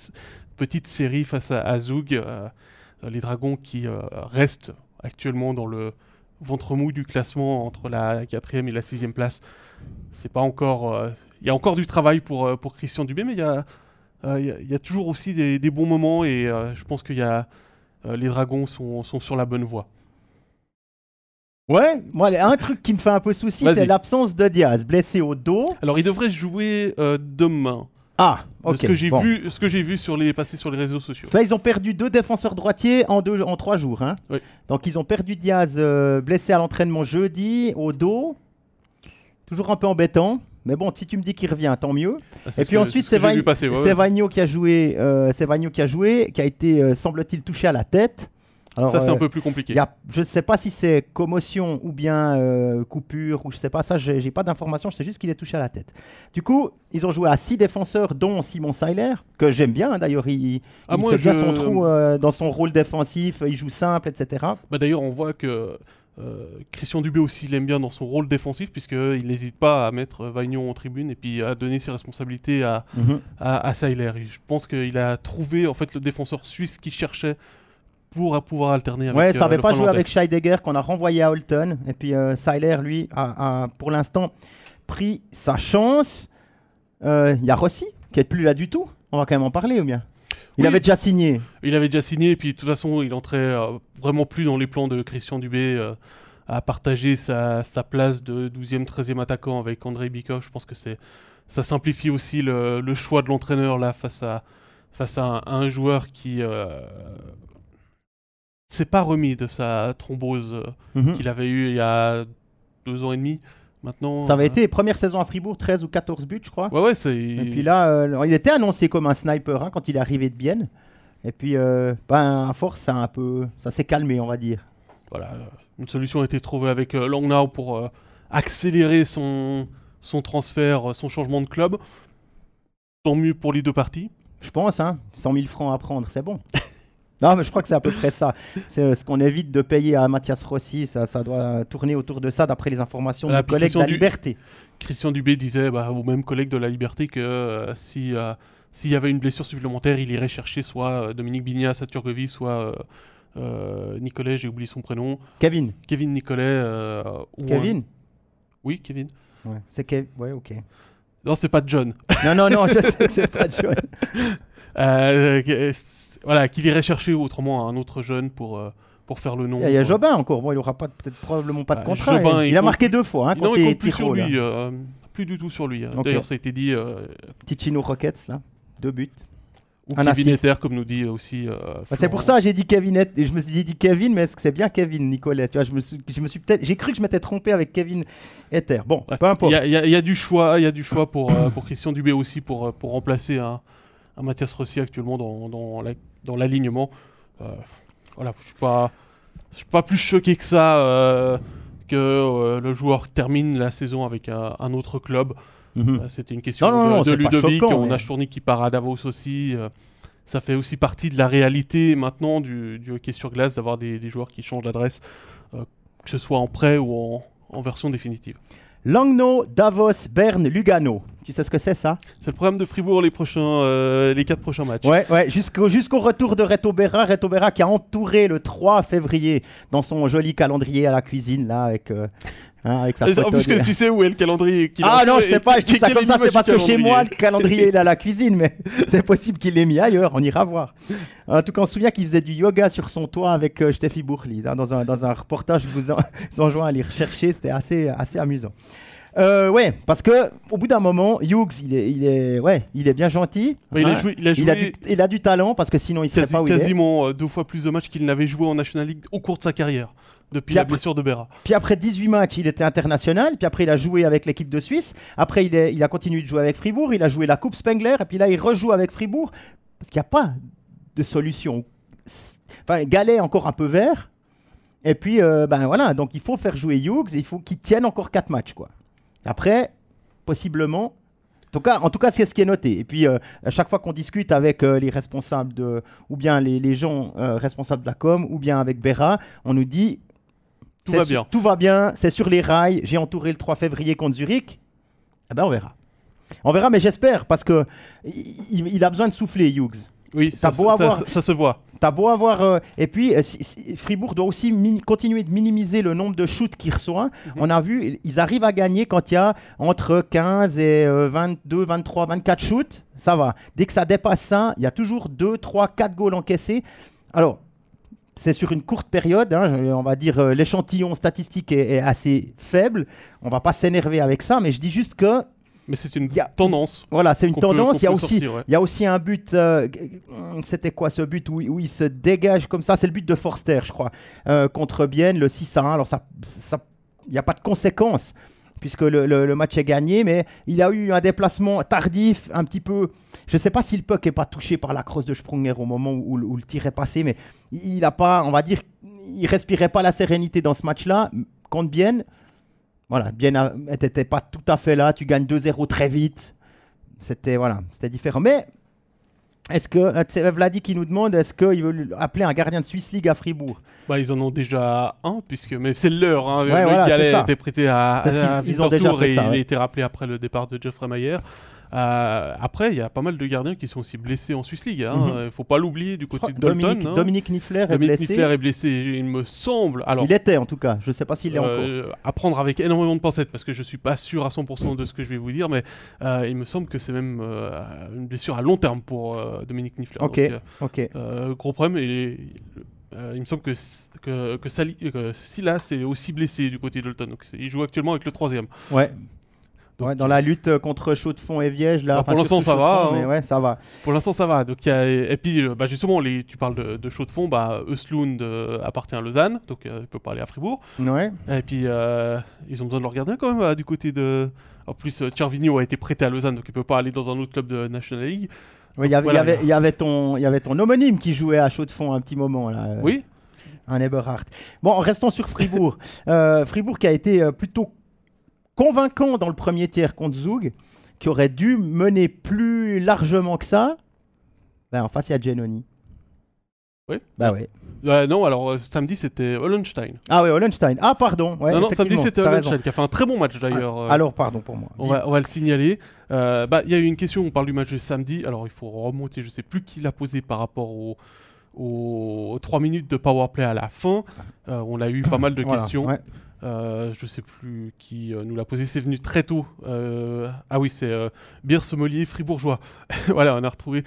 petite série face à, à euh, les Dragons qui restent actuellement dans le ventre mou du classement entre la quatrième et la sixième place c'est pas encore. Il y a encore du travail pour, pour Christian Dubé, mais il y a, euh, il y a- il y a toujours aussi des, des bons moments et euh, je pense qu'il y a. euh, les Dragons sont, sont sur la bonne voie. Ouais, moi, un truc qui me fait un peu souci, c'est l'absence de Diaz, blessé au dos. Alors, il devrait jouer euh, demain. Ah, de ok. ce que j'ai bon. vu, ce que j'ai vu sur les passer sur les réseaux sociaux. Là, ils ont perdu deux défenseurs droitiers en, deux, en trois jours. hein. Oui. Donc, ils ont perdu Diaz euh, blessé à l'entraînement jeudi au dos. Toujours un peu embêtant. Mais bon, si tu me dis qu'il revient, tant mieux. Ah, Et puis ensuite, c'est ouais, Vagno qui a joué, euh, qui a joué, qui a été, euh, semble-t-il, touché à la tête. Alors, Ça, c'est euh, un peu plus compliqué. il y a- je ne sais pas si c'est commotion ou bien euh, coupure ou je sais pas. Ça, j'ai j'ai pas d'informations. Je sais juste qu'il est touché à la tête. Du coup, ils ont joué à six défenseurs, dont Simon Seiler, que j'aime bien. hein, D'ailleurs, il, Ah, il moi, fait bien je- son trou euh, dans son rôle défensif. Il joue simple, etc. Bah, D'ailleurs, on voit que euh, Christian Dubé aussi l'aime bien dans son rôle défensif, puisqu'il n'hésite pas à mettre euh, Vagnon en tribune et puis à donner ses responsabilités à, à, à Seiler. Et je pense qu'il a trouvé en fait le défenseur suisse qu'il cherchait pour euh, pouvoir alterner avec Ouais, ça euh, n'avait pas joué avec Scheidegger qu'on a renvoyé à Holton. Et puis euh, Seiler, lui, a, a, pour l'instant pris sa chance. Euh, Il y a Rossi qui est plus là du tout. On va quand même en parler ou bien? Il Oui. avait déjà signé. Il avait déjà signé, et puis de toute façon, il entrait euh, vraiment plus dans les plans de Christian Dubé euh, à partager sa, sa place de 12e, 13e attaquant avec André Bikov. Je pense que c'est ça simplifie aussi le, le choix de l'entraîneur là face à, face à un, à un joueur qui euh, s'est pas remis de sa thrombose euh, Mhm. qu'il avait eue il y a deux ans et demi. Maintenant, Ça avait euh, été première saison à Fribourg, 13 ou 14 buts, je crois. Ouais, ouais, c'est. Et puis là, euh, il était annoncé comme un sniper hein, quand il est arrivé de Bienne. Et puis, euh, ben, à force, ça, a un peu, ça s'est calmé, on va dire. voilà, euh, une solution a été trouvée avec euh, Langnau pour accélérer son, son transfert, son changement de club. Tant mieux pour les deux parties. Je pense, hein, 100 000 francs à prendre, c'est bon. non, mais je crois que c'est à peu près ça. C'est euh, ce qu'on évite de payer à Mathias Rossi. Ça, ça doit tourner autour de ça, d'après les informations de La nos collègues de la du- Liberté. Christian Dubé disait bah, aux mêmes collègues de la Liberté que euh, si, euh, s'il y avait une blessure supplémentaire, il irait chercher soit Dominique Bignas à Turgovie, soit euh, Nicolet, j'ai oublié son prénom, Kevin. Kevin Nicolet. un- Kevin? Oui, Kevin. ouais. C'est Kevin. Ouais, ok. Non, c'était pas John. Non, non, non, je sais que c'est pas John. Euh, c'est- voilà, qu'il irait chercher autrement un autre jeune pour, euh, pour faire le nom. Il y a, Euh, Jobin encore. Bon, il aura pas peut-être probablement pas de Bah, contrat. Jobin, il, il a marqué deux fois hein, non, contre il compte plus sur lui. euh, plus du tout sur lui. hein. D'ailleurs, ça a été dit. Ticino Rockets, là. Deux buts. ou Un Kevin. Etter, comme nous dit aussi. euh, Bah, c'est pour ça que j'ai dit Kevin Et- je me suis dit Kevin mais est-ce que c'est bien Kevin Nicolet tu vois je me suis, je me suis peut-être j'ai cru que je m'étais trompé avec Kevin Ether bon Ouais. peu importe Il y a, y y du choix, il y a du choix pour, euh, pour Christian Dubé aussi pour, pour remplacer un, un Mathias Rossi actuellement dans, dans la- dans l'alignement. Euh, voilà, je suis pas, je suis pas plus choqué que ça euh, que euh, le joueur termine la saison avec un, un autre club. Mhm. C'était une question Non, de, non, Ludovic. choquant, On a Chourny qui part à Davos aussi. ça fait aussi partie de la réalité maintenant du, du hockey sur glace d'avoir des, des joueurs qui changent d'adresse, euh, que ce soit en prêt ou en, en version définitive. Langnau Davos Berne Lugano. Tu sais ce que c'est ça? C'est le programme de Fribourg les prochains, euh, les quatre prochains matchs. ouais ouais jusqu'au jusqu'au retour de Reto Berra. Reto Berra qui a entouré le 3 février dans son joli calendrier à la cuisine là avec euh, hein, avec sa Et En plus, que tu sais où est le calendrier Ah non, je sais pas, je dis ça comme ça, c'est parce que chez moi, le calendrier est à la cuisine, mais c'est possible qu'il l'ait mis ailleurs, on ira voir. En tout cas, on se souvient qu'il faisait du yoga sur son toit avec euh, Steffi Bourli, hein, dans, un, dans un reportage, je vous en- vous enjoins à aller rechercher, c'était assez, assez amusant. Euh, ouais, parce que au bout d'un moment, Hughes, il est, il est, ouais, il est bien gentil. Mais il a hein. joué, il a joué il, a du, il a du talent parce que sinon il serait quasi- pas où il est. quasiment euh, deux fois plus de matchs qu'il n'avait joué en National League au cours de sa carrière, depuis Puis la après- blessure de Berra. Puis après 18 matchs, il était international. Puis après, il a joué avec l'équipe de Suisse. Après, il, est- il a continué de jouer avec Fribourg. Il a joué la Coupe Spengler. Et puis là, il rejoue avec Fribourg. Parce qu'il n'y a pas de solution. Enfin, Gallet est encore un peu vert. Et puis, euh, ben voilà. Donc, il faut faire jouer Hughes. et Il faut qu'il tienne encore 4 matchs. Quoi. Après, possiblement. En tout cas, en tout cas c'est ce qui est noté. Et puis, euh, à chaque fois qu'on discute avec euh, les responsables de, ou bien les, les gens euh, responsables de la com, ou bien avec Berra, on nous dit Tout va bien. Tout va bien, c'est sur les rails. J'ai entouré le 3 février contre Zurich. Eh ben, on verra. On verra, mais j'espère, parce que il, a besoin de souffler, Hughes. Oui, ça, beau ça- avoir- ça- ça se voit. T'as beau avoir. euh, et puis, euh, si- si- Fribourg doit aussi continuer de minimiser le nombre de shoots qu'il reçoit. Mhm. On a vu, ils arrivent à gagner quand il y a entre 15 et euh, 22, 23, 24 shoots. Ça va. Dès que ça dépasse ça, il y a toujours 2, 3, 4 goals encaissés. Alors. C'est sur une courte période, hein, on va dire euh, l'échantillon statistique est, est assez faible. On va pas s'énerver avec ça, mais je dis juste que Mais c'est une a- tendance. voilà, c'est une peut- tendance. Il y a aussi, sortir, ouais. il y a aussi un but. euh, C'était quoi ce but où, où il se dégage comme ça? C'est le but de Forster, je crois, euh, contre Bienne, le 6 à 1. Alors, ça, ça- il n'y a pas de conséquences puisque le, match est gagné, mais il a eu un déplacement tardif, un petit peu. Je ne sais pas si le puck n'est pas touché par la crosse de Sprunger au moment où, le tir est passé, mais il n'a pas, on va dire, il respirait pas la sérénité dans ce match-là contre Bienne. Voilà, Bienne n'était pas tout à fait là. Tu gagnes 2-0 très vite. C'était voilà, c'était différent. Mais est-ce que euh, c'est Vladi qui nous demande est-ce qu'il veut appeler un gardien de Swiss League à Fribourg Bah, ils en ont déjà un, puisque mais c'est leur. Hein. Ouais, le voilà, Gallet été prêté à, ce à qu'ils- ils ont déjà fait et ça, il a été rappelé après le départ de Geoffrey Mayer. Euh, après, il y a pas mal de gardiens qui sont aussi blessés en Swiss League. Il Mhm. ne faut pas l'oublier du côté de Dalton. Dominique, hein. Dominique Niffler est Dominique blessé. Niffler est blessé, il me semble. Alors, Il était en tout cas. Je ne sais pas s'il est encore. euh, à prendre avec énormément de pincettes parce que je suis pas sûr à 100% de ce que je vais vous dire, mais euh, il me semble que c'est même euh, une blessure à long terme pour euh, Dominique Niffler. Ok. Donc, euh, Ok. euh, gros problème. Et, euh, il me semble que, que, que, Sali- que Silas est aussi blessé du côté de Dalton. Donc il joue actuellement avec le troisième. Ouais. Donc, Ouais, dans la lutte euh, contre Chaux de Fonds et Viège, là. Bah, enfin, pour l'instant, ça va, hein. Mais ouais, ça va. Pour l'instant, ça va. Donc, il y a- et puis, euh, bah, justement, les, tu parles de, de chaud de fond. Bah, Östlund euh, appartient à Lausanne, donc euh, il peut pas aller à Fribourg. Ouais. Et puis, euh, ils ont besoin de leur gardien quand même du côté de. En plus, Cervinho a été prêté à Lausanne, donc il peut pas aller dans un autre club de National League. Ouais, Il y avait, Voilà. il y avait- il y avait ton, il y avait ton homonyme qui jouait à Chaux de Fonds un petit moment là. Oui. Un Eberhardt. Bon, restons sur Fribourg. Euh, Fribourg qui a été plutôt convaincant dans le premier tiers contre Zug, qui aurait dû mener plus largement que ça. Ben, en face, il y a Genoni. Oui. Bah ouais. Euh, non, alors euh, samedi c'était Hollenstein. Ah ouais, Hollenstein. Ah pardon. Ouais, non, non, samedi c'était Hollenstein qui a fait un très bon match d'ailleurs. euh, Ah, Alors, pardon pour moi. On va, on va le signaler. Euh, bah, Il y a eu une question, on parle du match de samedi. Alors, il faut remonter, je sais plus qui l'a posé par rapport aux aux 3 minutes de powerplay à la fin. Euh, on a eu pas mal de Voilà, questions. ouais. Euh, je sais plus qui euh, nous l'a posé. C'est venu très tôt. Euh, ah oui, c'est euh, Bière Sommelier Fribourgeois. voilà, on a retrouvé.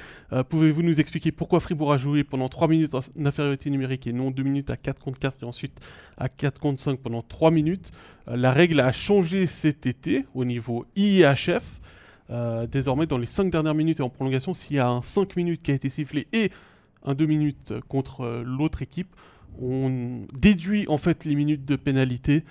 Pouvez-vous nous expliquer pourquoi Fribourg a joué pendant 3 minutes en infériorité numérique et non 2 minutes à 4 contre 4 et ensuite à 4 contre 5 pendant 3 minutes? La règle a changé cet été au niveau IHF. Désormais, dans les 5 dernières minutes et en prolongation, s'il y a un 5 minutes qui a été sifflé et un 2 minutes contre l'autre équipe, on déduit en fait les minutes de pénalité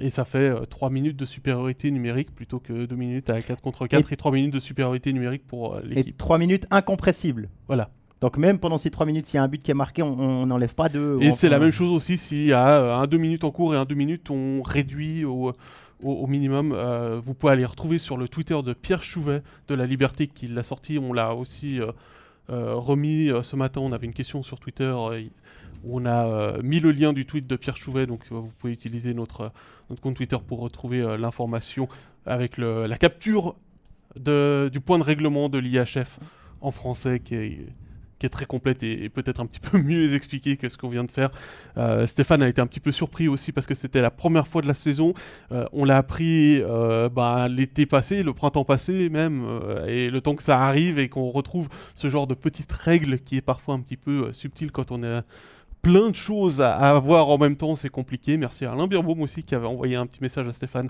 et ça fait 3 minutes de supériorité numérique plutôt que 2 minutes à 4 contre 4 et, 3 minutes de supériorité numérique pour euh, Et l'équipe. 3 minutes incompressibles. Voilà. Donc même pendant ces 3 minutes, s'il y a un but qui est marqué, on n'enlève pas de... Et c'est la même chose aussi s'il y a euh, un 2 minutes en cours et un 2 minutes, on réduit au, au, au minimum. Euh, vous pouvez aller retrouver sur le Twitter de Pierre Chouvet de La Liberté qui l'a sorti. On l'a aussi euh, euh, remis euh, ce matin. On avait une question sur Twitter euh, on a euh, mis le lien du tweet de Pierre Chouvet. Donc euh, vous pouvez utiliser notre, euh, notre compte Twitter pour retrouver l'information avec la capture du point de règlement de l'IHF en français qui est est très complète et, peut-être un petit peu mieux expliquée que ce qu'on vient de faire. Stéphane a été un petit peu surpris aussi parce que c'était la première fois de la saison. On l'a appris bah, l'été passé, le printemps passé même, et le temps que ça arrive et qu'on retrouve ce genre de petites règles qui est parfois un petit peu subtil quand on a plein de choses à, à avoir en même temps, c'est compliqué. Merci à Alain Birbaum aussi qui avait envoyé un petit message à Stéphane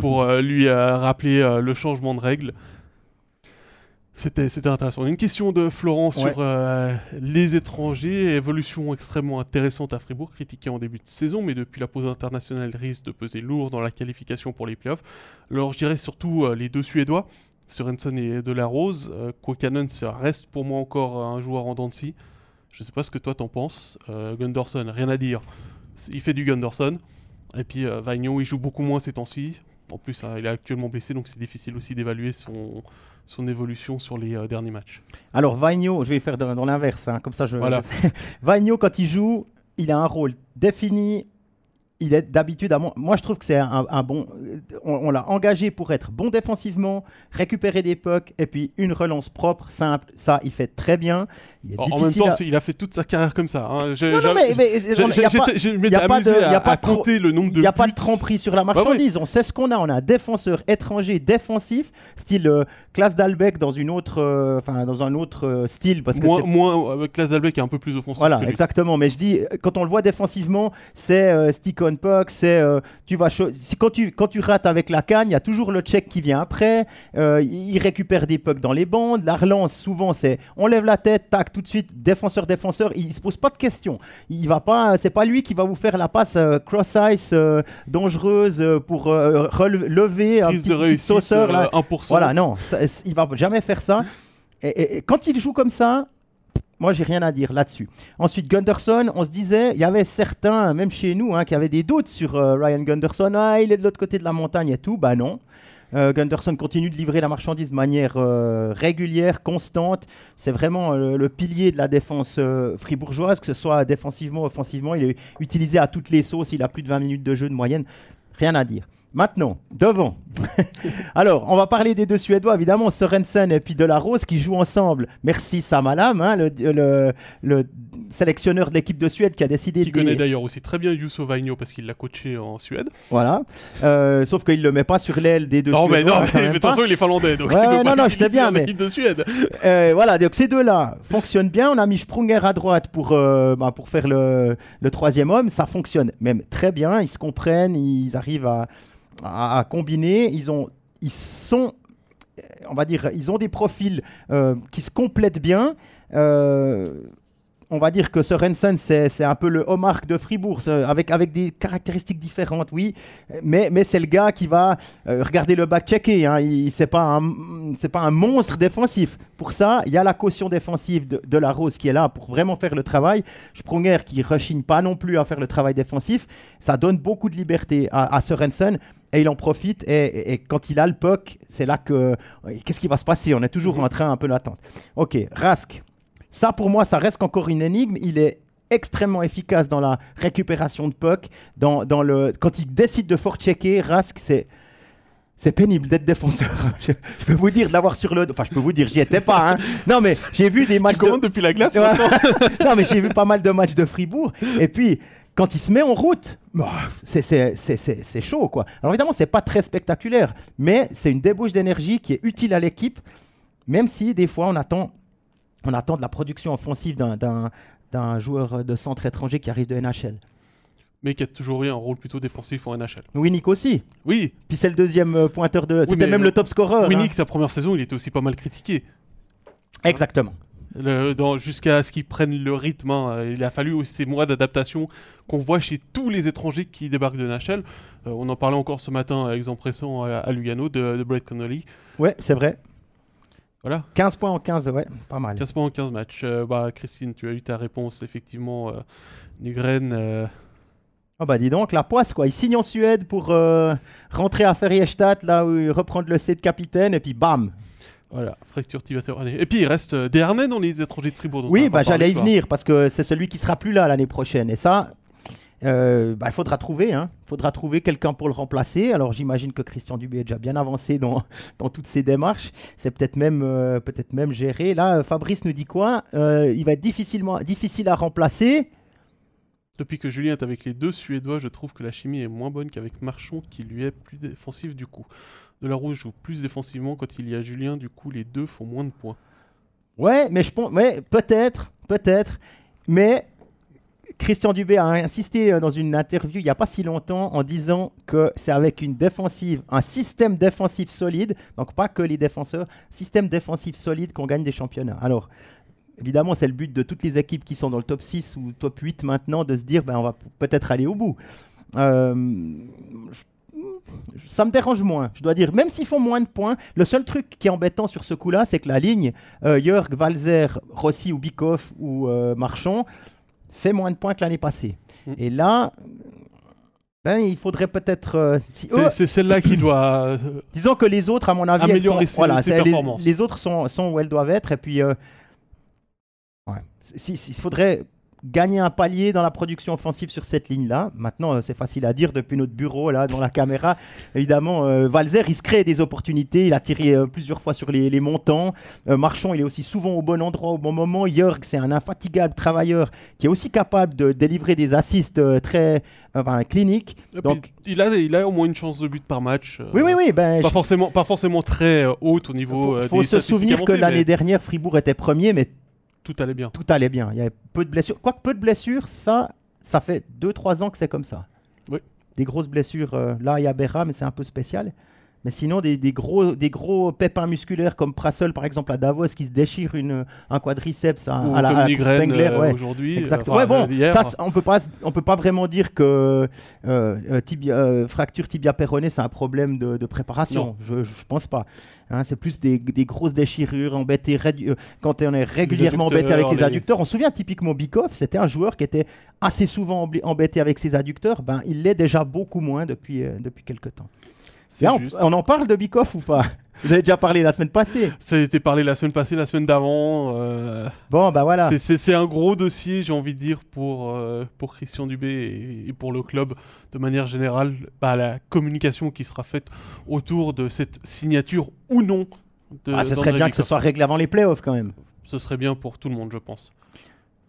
pour euh, lui euh, rappeler euh, le changement de règles. C'était, intéressant. Une question de Florent Ouais. sur les étrangers. Évolution extrêmement intéressante à Fribourg, critiquée en début de saison, mais depuis la pause internationale risque de peser lourd dans la qualification pour les playoffs. Alors je dirais surtout les deux Suédois, Sorensen et Delarose. Ça reste pour moi encore un joueur en dents de scie. Je sais pas ce que toi t'en penses. Euh, Gunderson, rien à dire. Il fait du Gunderson. Et puis euh, Vagnon, il joue beaucoup moins ces temps-ci. En plus, hein, il est actuellement blessé, donc c'est difficile aussi d'évaluer son, son évolution sur les euh, derniers matchs. Alors Vagno, je vais faire dans, dans l'inverse, hein, comme ça je... Voilà. je. Vagno, quand il joue, il a un rôle défini il est d'habitude à mon- moi je trouve que c'est un, un bon on, on l'a engagé pour être bon défensivement récupérer des pucks et puis une relance propre simple ça il fait très bien il est En, en même temps, à- il a fait toute sa carrière comme ça. hein. Non, non, mais- mais- Je m'étais pas de- à, à trop- compter le nombre de Il n'y a pas de tromperie sur la ouais. marchandise. On sait ce qu'on a. On a un défenseur étranger défensif, style euh, classe d'Albec dans une autre, euh, enfin dans un autre euh, style, parce que Moins, moins Klaas Dalbeck qui est un peu plus offensif. voilà, exactement. Mais je dis, euh, quand on le voit défensivement, c'est euh, puck, c'est euh, tu vas quand tu quand tu rates avec la canne, il y a toujours le check qui vient après. Euh, il récupère des pucks dans les bandes. La relance, souvent, c'est on lève la tête, tac, tout de suite, défenseur, défenseur. Il, se pose pas de questions. Il va pas, c'est pas lui qui va vous faire la passe euh, cross ice dangereuse pour relever un petit, de réussite, sauceur là. 1%. Voilà, non, ça- il va jamais faire ça. Et, et- et quand il joue comme ça, moi j'ai rien à dire là-dessus. Ensuite, Gunderson, on se disait, il y avait certains, même chez nous, hein, qui avaient des doutes sur euh, Ryan Gunderson. Ah, il est de l'autre côté de la montagne et tout. Bah non. Euh, Gunderson continue de livrer la marchandise de manière euh, régulière, constante. C'est vraiment le pilier de la défense fribourgeoise, que ce soit défensivement, offensivement. Il est utilisé à toutes les sauces. Il a plus de 20 minutes de jeu de moyenne. Rien à dire. Maintenant, devant. Alors, on va parler des deux Suédois, évidemment, Sorensen et puis Delarose qui jouent ensemble. Merci Samalam, hein, le, le- le sélectionneur de l'équipe de Suède qui a décidé Qui de. connaît d'ailleurs aussi très bien Yusso Vainio parce qu'il l'a coaché en Suède. Voilà. Euh, sauf qu'il le met pas sur l'aile des deux non, mais Suédois. non, mais, même mais pas. attention, il est finlandais. Donc Ouais, il peut ouais, pas non, non, je sais bien, en mais- de Suède. Euh, voilà, donc ces deux-là fonctionnent bien. On a mis Sprunger à droite pour, euh, bah, pour faire le, le troisième homme. Ça fonctionne même très bien. Ils se comprennent, ils arrivent à, à- combiner. Ils, ont, ils sont, on va dire, ils ont des profils euh, qui se complètent bien. Euh, on va dire que Sorensen, c'est un peu le Omar de Fribourg, avec, avec des caractéristiques différentes, oui. Mais, mais c'est le gars qui va euh, regarder le back-checker. Hein. Il- C'est pas, pas un monstre défensif. Pour ça, il y a la caution défensive de, de la Rose qui est là pour vraiment faire le travail. Sprunger qui rechigne pas non plus à faire le travail défensif. Ça donne beaucoup de liberté à, à Sorensen. Et il en profite. Et, et- et quand il a le puck, c'est là que. Qu'est-ce qui va se passer? On est toujours en train un peu d'attendre. Ok, Rask. Ça, pour moi, ça reste encore une énigme. Il est extrêmement efficace dans la récupération de puck. Dans, dans le... Quand il décide de fort-checker, Rask, c'est... C'est pénible d'être défenseur. je, je peux vous dire de l'avoir sur le dos. Enfin, je peux vous dire, j'y étais pas. hein. Non, mais j'ai vu des Tu matchs. de- commandes depuis la glace maintenant non, mais j'ai vu pas mal de matchs de Fribourg. Et puis, quand il se met en route, bah, c'est chaud, quoi. Alors évidemment, c'est pas très spectaculaire, mais c'est une débauche d'énergie qui est utile à l'équipe, même si des fois on attend, on attend de la production offensive d'un- joueur de centre étranger qui arrive de NHL. Mais qui a toujours eu un rôle plutôt défensif en NHL. Winnick aussi. Oui, Puis c'est le deuxième euh, pointeur de. C'était mais même le- top scorer. hein. Winnick, sa première saison, il était aussi pas mal critiqué. Exactement. Jusqu'à ce qu'ils prennent le rythme, hein. il a fallu aussi ces mois d'adaptation qu'on voit chez tous les étrangers qui débarquent de NHL. Euh, on en parlait encore ce matin exemple récent à, à Lugano de, de Brett Connolly. Ouais, c'est vrai. Voilà, 15 points en 15, ouais, pas mal. 15 points en 15 matchs. Euh, bah, Christine, tu as eu ta réponse, effectivement. Euh, Nygren, euh, Oh bah dis donc, la poisse quoi. Il signe en Suède pour euh, rentrer à Ferriestadt, là où il reprend le C de capitaine, et puis bam voilà, fracture tibia Et puis il reste euh, Desharnais dans les étrangers de Fribourg. Oui, bah j'allais y venir, parce que c'est celui qui sera plus là l'année prochaine. Et ça, euh, bah, il faudra trouver, hein. Il faudra trouver quelqu'un pour le remplacer. Alors j'imagine que Christian Dubé est déjà bien avancé dans, dans toutes ses démarches. C'est peut-être même, euh, peut-être même géré. Là, Fabrice nous dit quoi? Euh, Il va être difficilement, difficile à remplacer. Depuis que Julien est avec les deux Suédois, je trouve que la chimie est moins bonne qu'avec Marchand, qui lui est plus défensif du coup. Delarose joue plus défensivement quand il y a Julien, du coup les deux font moins de points. Ouais, mais je pense, ouais, peut-être, peut-être, mais Christian Dubé a insisté euh, dans une interview il n'y a pas si longtemps en disant que c'est avec une défensive, un système défensif solide, donc pas que les défenseurs, système défensif solide qu'on gagne des championnats. Alors, évidemment, c'est le but de toutes les équipes qui sont dans le top 6 ou top 8 maintenant de se dire, ben, on va peut-être aller au bout. Euh, ça me dérange moins, je dois dire. Même s'ils font moins de points, le seul truc qui est embêtant sur ce coup-là, c'est que la ligne euh, Jörg, Walzer, Rossi ou Bikoff ou euh, Marchand fait moins de points que l'année passée. Mm. Et là, ben, il faudrait peut-être... euh, si C'est celle-là qui doit. euh, disons que les autres, à mon avis, Améliorer sont- ses- voilà, ses les, autres sont, sont où elles doivent être. Et puis, euh, ouais. Si- si- il faudrait gagner un palier dans la production offensive sur cette ligne-là. Maintenant, euh, c'est facile à dire depuis notre bureau, là, dans la caméra. Évidemment, euh, Valzer, il se crée des opportunités. Il a tiré euh, plusieurs fois sur les, les montants. Euh, Marchand, il est aussi souvent au bon endroit, au bon moment. Jörg, c'est un infatigable travailleur qui est aussi capable de délivrer des assists très enfin, cliniques. Donc, il, a, il a au moins une chance de but par match. oui, oui, oui. Ben, Pas je- forcément, pas forcément très haute au niveau. faut, euh, faut des se souvenir que l'année mais dernière, Fribourg était premier, mais Tout allait bien. tout allait bien. Il y avait peu de blessures. Quoique peu de blessures, ça, ça fait 2-3 ans que c'est comme ça. Oui. Des grosses blessures, euh, là, il y a Berra, mais c'est un peu spécial. Mais sinon, des, des gros, des gros pépins musculaires comme Prassel, par exemple, à Davos, qui se déchire une, un quadriceps à, Ou à la, à la Spengler, euh, ouais. aujourd'hui. Exactement. enfin, ouais, bon, hier. ça, c'est- on peut pas, on peut pas vraiment dire que euh, euh, tibia, euh, fracture tibia péroné, c'est un problème de, de préparation. Non. Je, je pense pas. Hein, c'est plus des, des grosses déchirures embêtées quand on est régulièrement embêté avec les adducteurs. On se souvient typiquement Bikoff, c'était un joueur qui était assez souvent embêté avec ses adducteurs. Ben, il l'est déjà beaucoup moins depuis depuis quelques temps. Là, on, en parle de Bikoff ou pas? Vous avez déjà parlé la semaine passée. Ça a été parlé la semaine passée, la semaine d'avant. euh, Bon, bah voilà. c'est- un gros dossier, j'ai envie de dire, pour, euh, pour Christian Dubé et, et pour le club de manière générale. Bah, la communication qui sera faite autour de cette signature ou non. De, Ah, ce serait bien que ce soit réglé avant les playoffs quand même. Ce serait bien pour tout le monde, je pense.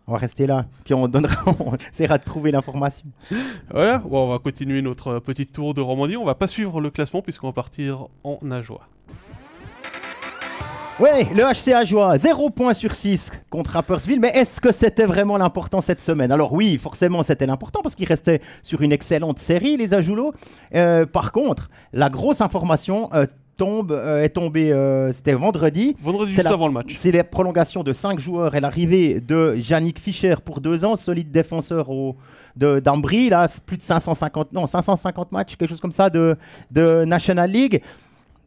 On va rester là, puis on donnera, on essaiera de trouver l'information. Voilà, bon, on va continuer notre petit tour de Romandie. On va pas suivre le classement puisqu'on va partir en Ajoie. Ouais, le HCA Joie, 0 points sur 6 contre Rappersville, mais est-ce que c'était vraiment l'important cette semaine? Alors oui, forcément c'était l'important parce qu'il restait sur une excellente série, les Ajoulots. Euh, par contre, la grosse information euh, tombe, euh, est tombée, euh, c'était vendredi. Vendredi C'est juste la- avant le match. C'est la prolongation de 5 joueurs et l'arrivée de Yannick Fischer pour 2 ans, solide défenseur au, de d'Ambry, là, plus de 550, non, 550 matchs, quelque chose comme ça, de, de National League.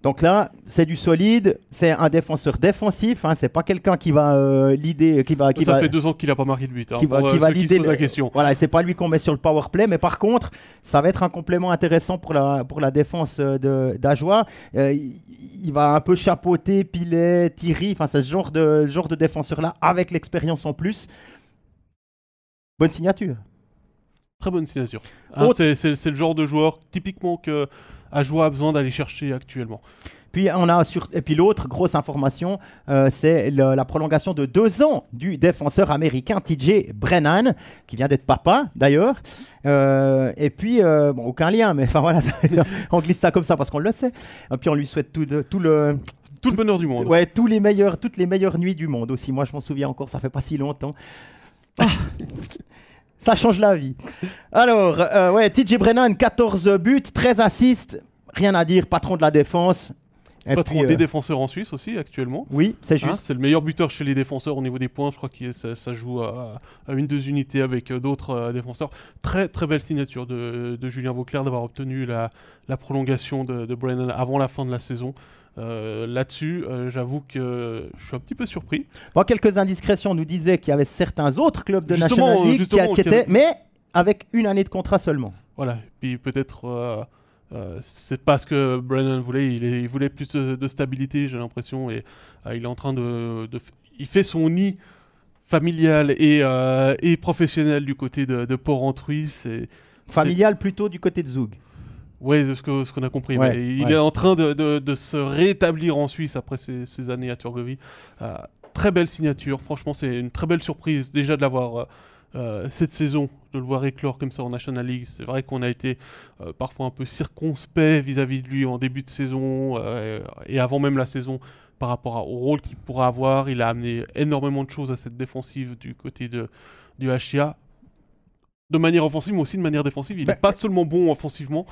Donc là, c'est du solide, c'est un défenseur défensif, hein, c'est pas quelqu'un qui va euh, l'idée, qui va, qui ça va, fait deux ans qu'il a pas marqué de but. hein, qui va, pour, qui euh, va qui se la question. Voilà, c'est pas lui qu'on met sur le power play, mais par contre, ça va être un complément intéressant pour la, pour la défense euh, de d'Ajoie. Euh, il, va un peu chapeauter Pilet, Thierry, enfin c'est ce genre de, genre de défenseur-là, avec l'expérience en plus. Bonne signature. Très bonne signature. Hein, c'est le genre de joueur typiquement que Ajoie a besoin d'aller chercher actuellement. Puis on a sur... et puis l'autre grosse information, euh, c'est la prolongation de deux ans du défenseur américain TJ Brennan, qui vient d'être papa d'ailleurs. Euh, et puis euh, bon, aucun lien, mais enfin voilà, ça- on glisse ça comme ça parce qu'on le sait. Et puis on lui souhaite tout, de- tout le, Tout le bonheur du monde. ouais, tous les meilleurs, toutes les meilleures nuits du monde aussi. Moi je m'en souviens encore, ça fait pas si longtemps. Ah. Ça change la vie. Alors, euh, ouais, TJ Brennan, 14 buts, 13 assists. Rien à dire, patron de la défense. Et Patron puis, des euh, défenseurs en Suisse aussi actuellement. Oui, c'est Hein, juste. c'est le meilleur buteur chez les défenseurs au niveau des points. Je crois que ça, ça joue à, à une deux unités avec euh, d'autres euh, défenseurs. Très très belle signature de, de Julien Vauclair d'avoir obtenu la, la prolongation de, de Brennan avant la fin de la saison. Euh, Là-dessus, euh, j'avoue que je suis un petit peu surpris. Bon, quelques indiscrétions nous disaient qu'il y avait certains autres clubs de Justement, National League qui, avait- étaient, mais avec une année de contrat seulement. Voilà. Puis peut-être, euh, euh, c'est pas ce que Brennan voulait. Il, est- il voulait plus de, de stabilité, j'ai l'impression, et euh, il est en train de, il fait son nid familial et, euh, et professionnel du côté de, de Port-Rentruy. C'est Familial plutôt du côté de Zoug. De ce que- ce qu'on a compris. Ouais, mais il ouais. est en train de, se rétablir en Suisse après ces, ces années à Turgovie. Très belle signature. Franchement, c'est une très belle surprise déjà de l'avoir euh, cette saison, de le voir éclore comme ça en National League. C'est vrai qu'on a été euh, parfois un peu circonspect vis-à-vis de lui en début de saison euh, et avant même la saison par rapport à- au rôle qu'il pourra avoir. Il a amené énormément de choses à cette défensive du côté de, du HIA. De manière offensive, mais aussi de manière défensive. Il n'est Bah, pas seulement bon offensivement.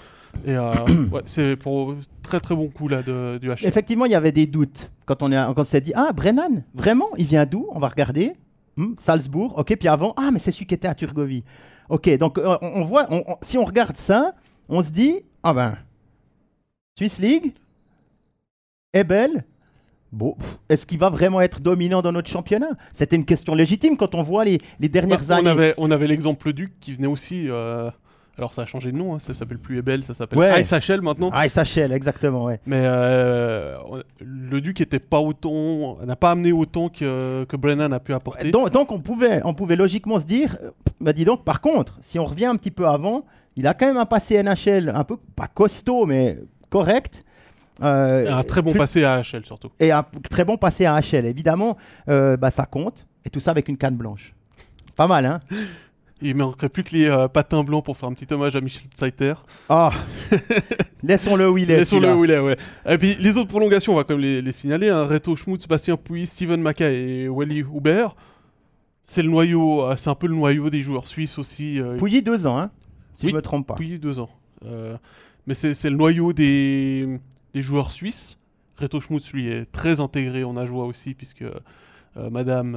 Et ouais, c'est pour très très bon coup là de, du HIA. Effectivement, il y avait des doutes quand on, est, quand on s'est dit Ah, Brennan, vraiment Il vient d'où? On va regarder. Hmm, Salzbourg, ok. Puis avant, ah, mais c'est celui qui était à Turgovie. Ok, donc euh, on, on voit, on- on- si on regarde ça, on se dit Ah ben, Swiss League est belle. Bon, est-ce qu'il va vraiment être dominant dans notre championnat? C'était une question légitime quand on voit les, les dernières Bah, on années. avait, on avait l'exemple Duc qui venait aussi euh, Alors ça a changé de nom, hein, ça s'appelle plus Ebel, ça s'appelle Ouais. Ice HL maintenant. Ah, SHL, exactement, ouais. Mais euh, le Duc était pas autant, n'a pas amené autant que, que Brennan a pu apporter. Donc, donc on, pouvait, on pouvait logiquement se dire, euh, bah dis donc, par contre, si on revient un petit peu avant, il a quand même un passé NHL un peu, pas costaud, mais correct. Euh, un très bon plus- passé à HL surtout. Et un très bon passé à HL. Évidemment, euh, bah, ça compte. Et tout ça avec une canne blanche. Pas mal, hein Il manquerait plus que les euh, patins blancs pour faire un petit hommage à Michel Zeiter. Ah Laissons-le où il est. Laissons-le où il est, ouais. Et puis les autres prolongations, on va quand même les, les signaler. Hein. Reto Schmutz, Bastien Pouy, Steven Maca et Wally Hubert. C'est le noyau, euh, c'est un peu le noyau des joueurs suisses aussi. euh, Pouilly, deux ans, hein si Oui, je me trompe pas. Pouilly, deux ans. Euh, mais c'est le noyau des, des joueurs suisses. Reto Schmutz, lui, est très intégré en Ajoie aussi, puisque Madame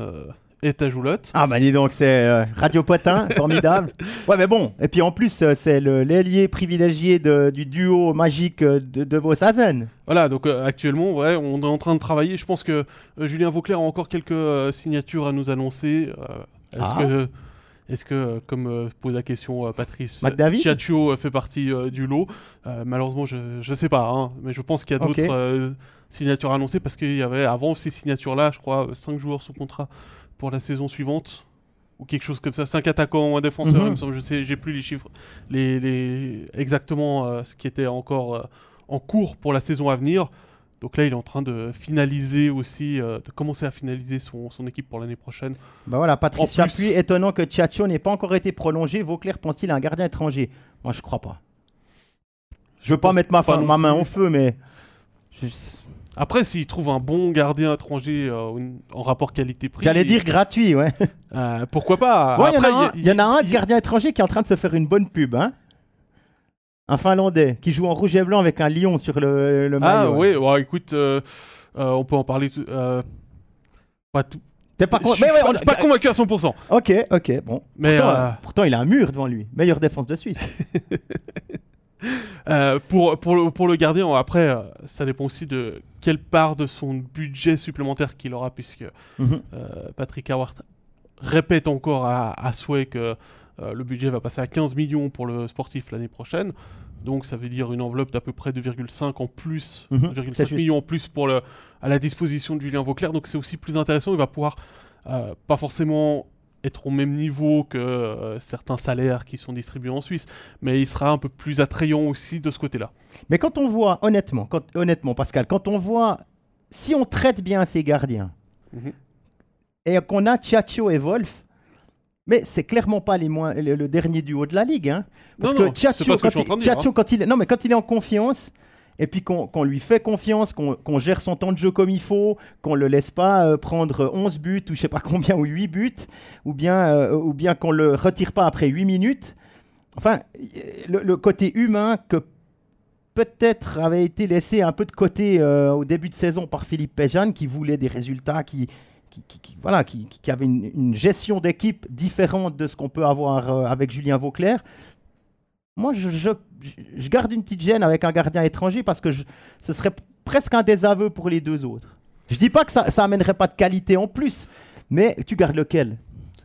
est à Joulotte. Ah bah dis donc, c'est euh, Radio Potin, formidable. Ouais mais bon, et puis en plus, euh, c'est l'ailier privilégié de- du duo magique euh, de, de Vossazen. Voilà, donc euh, actuellement, ouais, on est en train de travailler. Je pense que Julien Vauclair a encore quelques signatures à nous annoncer. Euh, Est-ce Ah. que, est-ce que, comme euh, pose la question euh, Patrice, Chiaccio euh, fait partie du lot Malheureusement, je ne sais pas, hein, mais je pense qu'il y a d'autres signatures annoncées parce qu'il y avait avant ces signatures-là, je crois, 5 joueurs sous contrat pour la saison suivante. Ou quelque chose comme ça, 5 attaquants, un défenseur, Mhm. il me semble, je sais, j'ai plus les chiffres, les, les- exactement euh, ce qui était encore euh, en cours pour la saison à venir. Donc là, il est en train de finaliser aussi, euh, de commencer à finaliser son, son équipe pour l'année prochaine. Bah voilà, Patrice plus- Chapuis, étonnant que Tchatcho n'ait pas encore été prolongé. Vauclair pense-t-il à un gardien étranger? Moi je crois pas. Je veux pas mettre ma, pas main au feu, mais... je- Après, s'il trouve un bon gardien étranger euh, en rapport qualité-prix, J'allais dire gratuit, ouais. euh, pourquoi pas? Ouais, il y en a un- il il y, en a un de gardien étranger qui est en train de se faire une bonne pub, hein Un Finlandais qui joue en rouge et blanc avec un lion sur le, le Ah maillot. oui, ouais, écoute, euh, euh, on peut en parler. euh, pas tout. T'es pas je con- suis mais ouais, pas, on- convaincu à 100%. Ok, ok, bon. Mais pourtant, euh, euh, pourtant, il a un mur devant lui. Meilleure défense de Suisse. euh, pour, pour, le, pour le gardien, après, euh, ça dépend aussi de quelle part de son budget supplémentaire qu'il aura, puisque Mhm. Euh, Patrick Howard répète encore à, à souhait que le budget va passer à 15 millions pour le sportif l'année prochaine. Donc ça veut dire une enveloppe d'à peu près 2,5 en plus, Mhm, 2,5 c'est juste. millions en plus pour le, à la disposition de Julien Vauclair. Donc c'est aussi plus intéressant. Il va pouvoir pas forcément être au même niveau que euh, certains salaires qui sont distribués en Suisse, mais il sera un peu plus attrayant aussi de ce côté-là. Mais quand on voit, honnêtement, quand, honnêtement, Pascal, quand on voit, si on traite bien ces gardiens Mhm. et qu'on a Tchatcho et Wolf, mais c'est clairement pas les moins, le, le dernier duo de la ligue. Hein, parce Non, que je quand, il, il est, non, mais quand il est en confiance, et puis qu'on lui fait confiance, qu'on gère son temps de jeu comme il faut, qu'on le laisse pas euh, prendre 11 buts ou je sais pas combien ou 8 buts, ou bien, euh, ou bien qu'on le retire pas après 8 minutes. Enfin, le, côté humain que peut-être avait été laissé un peu de côté euh, au début de saison par Philippe Péjane qui voulait des résultats qui, voilà, qui avait une, une gestion d'équipe différente de ce qu'on peut avoir euh, avec Julien Vauclair. Moi, je, je- je garde une petite gêne avec un gardien étranger parce que je- ce serait presque un désaveu pour les deux autres. Je dis pas que ça, ça amènerait pas de qualité en plus, mais tu gardes lequel?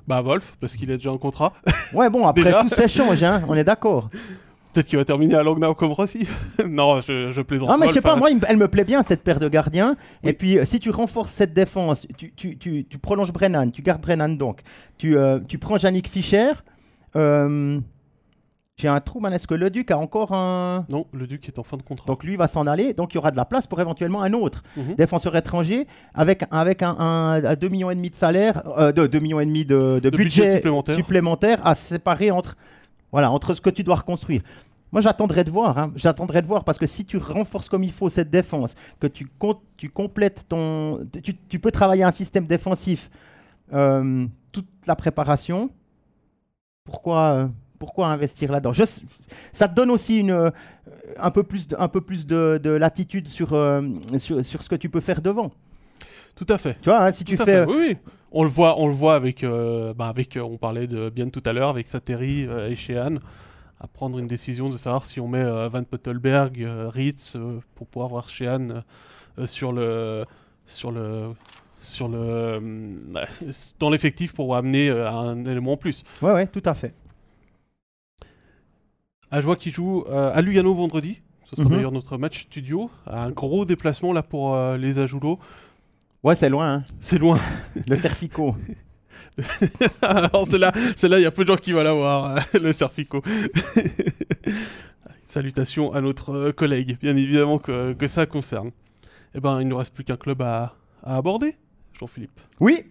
Bah Wolf, parce qu'il a déjà un contrat. Ouais, bon, après tout s'échange, hein, on est d'accord. Peut-être qu'il va terminer à Langnau comme Rossi. non, je, je plaisante. Ah, mais je sais Wolf, pas, euh, moi, elle me plaît bien cette paire de gardiens. Oui. Et puis, euh, si tu renforces cette défense, tu, tu- tu- tu prolonges Brennan, tu gardes Brennan donc, tu, euh, prends Yannick Fischer. euh, J'ai un trou, man. Est-ce que le Duc a encore un. Non, le Duc est en fin de contrat. Donc, lui va s'en aller. Donc, il y aura de la place pour éventuellement un autre Mhm. défenseur étranger avec, avec un, un, un 2,5 millions et demi de salaire, euh, de 2,5 millions et demi de, de De budget budget, supplémentaire. supplémentaire à séparer entre, voilà, entre ce que tu dois reconstruire. Moi, j'attendrai de voir. hein. J'attendrai de voir parce que si tu renforces comme il faut cette défense, que tu, com- tu complètes ton. Tu, tu peux travailler un système défensif euh, toute la préparation. Pourquoi, euh, pourquoi investir là-dedans Je Ça te donne aussi une, euh, un peu plus de, un peu plus de, de latitude sur, euh, sur, sur ce que tu peux faire devant. Tout à fait. Tu vois, hein, si tu Tout fais. fait. Oui, oui. On le voit, on le voit avec, euh, bah, avec on parlait de bien tout à l'heure avec Sateri et Sheehan à prendre une décision de savoir si on met Van Pottelberg, Ritz pour pouvoir voir Sheehan sur le sur le sur le dans l'effectif pour amener un élément en plus. Ouais, ouais, tout à fait. Ah, je vois qu'il joue euh, à Lugano vendredi. Ce sera Mhm. d'ailleurs notre match studio. Un gros déplacement là pour euh, les Ajoulots. Ouais, c'est loin, hein. C'est loin. le Cerfico. Alors celle-là, celle-là, il y a peu de gens qui vont l'avoir, euh, le Serfico. Salutations à notre collègue, bien évidemment que, que ça concerne. Eh ben, il ne nous reste plus qu'un club à, à aborder, Jean-Philippe. Oui,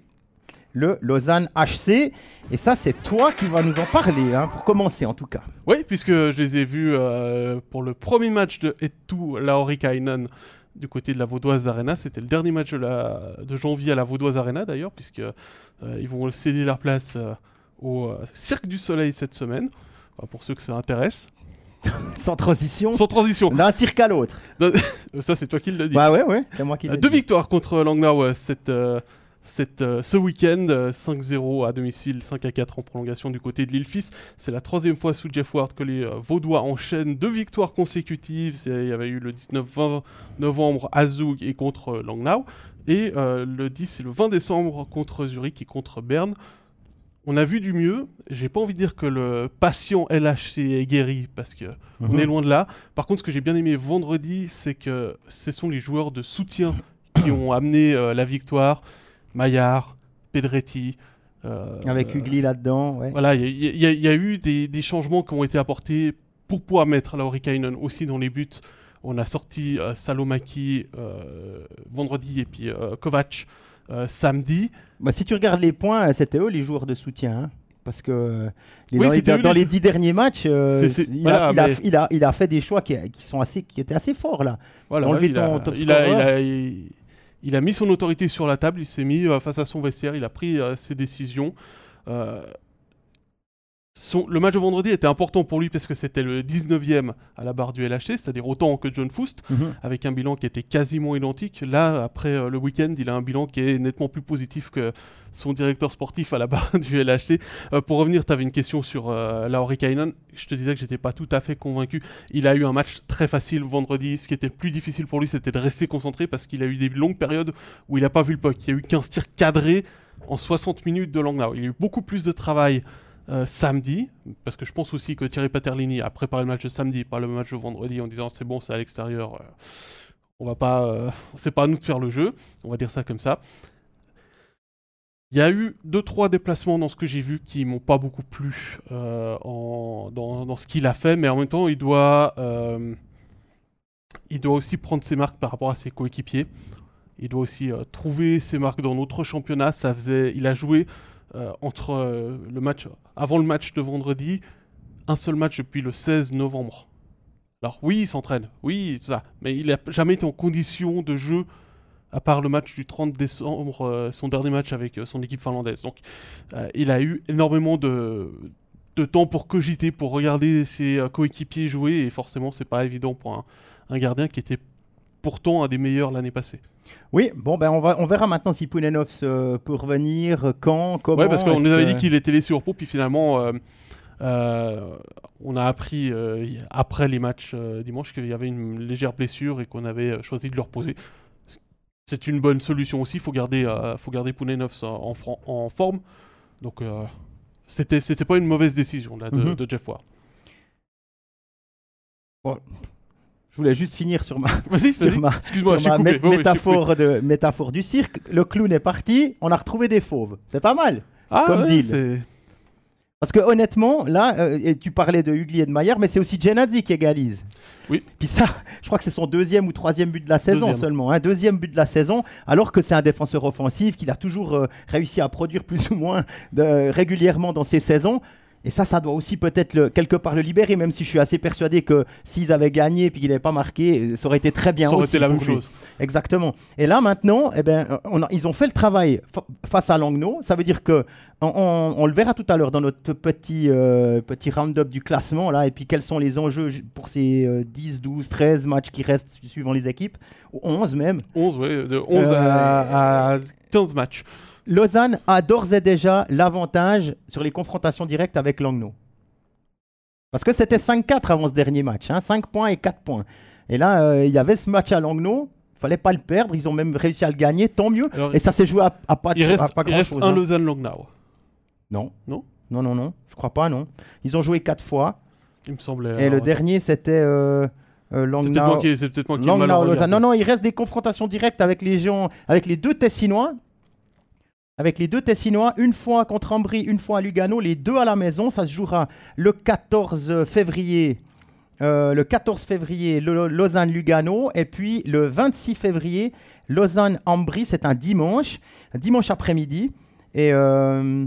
le Lausanne HC. Et ça, c'est toi qui vas nous en parler, hein, pour commencer en tout cas. Oui, puisque je les ai vus euh, pour le premier match de Etu Laurikainen du côté de la Vaudoise Arena. C'était le dernier match de, la- de janvier à la Vaudoise Arena d'ailleurs, puisque euh, ils vont céder leur place euh, au Cirque du Soleil cette semaine. Voilà, pour ceux que ça intéresse. Sans transition. Sans transition, D'un cirque à l'autre. Ça c'est toi qui le dis. Bah ouais, ouais, c'est moi qui Euh, l'ai Deux dit. victoires contre Langnau cette, euh, cette, euh, ce week-end, euh, 5-0 à domicile, 5-4 en prolongation du côté de l'île Fils. C'est la troisième fois sous Jeff Ward que les euh, Vaudois enchaînent deux victoires consécutives. Il y avait eu le 19-20 novembre à Zug et contre euh, Langnau. Et euh, le 10 et le 20 décembre contre Zurich et contre Berne. On a vu du mieux. J'ai pas envie de dire que le patient LHC est guéri parce que on Mhm. est loin de là. Par contre, ce que j'ai bien aimé vendredi, c'est que ce sont les joueurs de soutien qui ont amené euh, la victoire. Maillard, Pedretti. euh, Avec Ugly là-dedans, ouais. Voilà, il y, a- y y eu des, des changements qui ont été apportés pour pouvoir mettre Laurikainen aussi dans les buts. On a sorti euh, Salomaki euh, vendredi et puis Kovac samedi. Bah, si tu regardes les points, c'était eux les joueurs de soutien. hein. Parce que les- Oui, dans, les, dans dix derniers matchs, euh, C'est- c'est- il, voilà, a, il, a, mais- il, a, il a fait des choix qui, qui sont assez, qui étaient assez forts là. Voilà, a, ton top il, a, il, a, mis son autorité sur la table, il s'est mis euh, face à son vestiaire, il a pris euh, ses décisions. Son- le match de vendredi était important pour lui parce que c'était le 19e à la barre du LHC, c'est-à-dire autant que John Foust, avec un bilan qui était quasiment identique. Là, après euh, le week-end, il a un bilan qui est nettement plus positif que son directeur sportif à la barre du LHC. Euh, pour revenir, tu avais une question sur euh, Lauri Kainen. Je te disais que j'étais pas tout à fait convaincu. Il a eu un match très facile vendredi. Ce qui était le plus difficile pour lui, c'était de rester concentré parce qu'il a eu des longues périodes où il n'a pas vu le puck. Il y a eu 15 tirs cadrés en 60 minutes de Langnau. Il y a eu beaucoup plus de travail euh, samedi, parce que je pense aussi que Thierry Paterlini a préparé le match de samedi, pas le match de vendredi, en disant c'est bon, c'est à l'extérieur, euh, on va pas, euh, c'est pas à nous de faire le jeu, on va dire ça comme ça. Il y a eu deux trois déplacements dans ce que j'ai vu qui m'ont pas beaucoup plu dans, ce qu'il a fait, mais en même temps il doit, il doit aussi prendre ses marques par rapport à ses coéquipiers. Il doit aussi trouver ses marques dans notre championnat. Ça faisait, il a joué euh, entre euh, le match, avant le match de vendredi, un seul match depuis le 16 novembre. Alors oui, il s'entraîne, oui, ça, mais il n'a jamais été en condition de jeu à part le match du 30 décembre, euh, son dernier match avec son équipe finlandaise. Donc il a eu énormément de, temps pour cogiter, pour regarder ses coéquipiers jouer, et forcément c'est pas évident pour un gardien qui était pourtant un des meilleurs l'année passée. Oui, bon, ben on, va, on verra maintenant si Poulenov se- peut revenir, quand, comment. Ouais, parce qu'on nous avait que- dit qu'il était laissé au repos, puis finalement, euh, euh, on a appris euh, après les matchs euh, dimanche qu'il y avait une légère blessure et qu'on avait euh, choisi de le reposer. C'est une bonne solution aussi. Il faut garder, euh, faut garder en, forme. Donc, euh, c'était, c'était pas une mauvaise décision là, de, Mhm. de Jeff Ward. Voulais juste finir sur ma, sur ma, sur mé- métaphore, de, métaphore du cirque. Le clown est parti, on a retrouvé des fauves. C'est pas mal. Ah, comme ouais, deal. Parce que honnêtement, là, euh, et tu parlais de Hugli et de Maillard, mais c'est aussi Genadzi qui égalise. Oui. Puis ça, je crois que c'est son deuxième ou troisième but de la saison Deuxième. seulement. Un deuxième but de la saison, alors que c'est un défenseur offensif qu'il a toujours euh, réussi à produire plus ou moins de- régulièrement dans ses saisons. Et ça, ça doit aussi peut-être le- quelque part le libérer, même si je suis assez persuadé que s'ils avaient gagné puis qu'il n'avait pas marqué, ça aurait été très bien ça aurait aussi été la même lui. chose. Exactement. Et là maintenant, eh ben, on a- ils ont fait le travail fa- face à Langnau. Ça veut dire que on, on- on le verra tout à l'heure dans notre petit euh, petit round-up du classement là. Et puis quels sont les enjeux pour ces euh, 10, 12, 13 matchs qui restent su- suivant les équipes, ou 11 même? 11, ouais, de 11 Euh, à, à 15 matchs. Lausanne a d'ores et déjà l'avantage sur les confrontations directes avec Langnau. Parce que c'était 5-4 avant ce dernier match, hein, 5 points et 4 points. Et là, euh, il y avait ce match à Langnau, fallait pas le perdre, ils ont même réussi à le gagner, tant mieux. Alors, Et ça s'est joué à, à pas, de il reste, à pas il reste un hein. Lausanne-Langnau. Non. Non? Non, non, non. Je crois pas, non. Ils ont joué quatre fois. il me semblait. Et le dernier, c'était euh, euh, C'est peut-être Langnau. moi qui, peut-être moi qui Langnau. Lausanne. Non, non, il reste des confrontations directes avec les gens, avec les deux Tessinois. Avec les deux Tessinois, une fois contre Ambry, une fois à Lugano, les deux à la maison. Ça se jouera le 14 février. euh, le 14 février, Lausanne-Lugano. Et puis le 26 février, Lausanne-Ambry. C'est un dimanche, un dimanche après-midi. Et euh,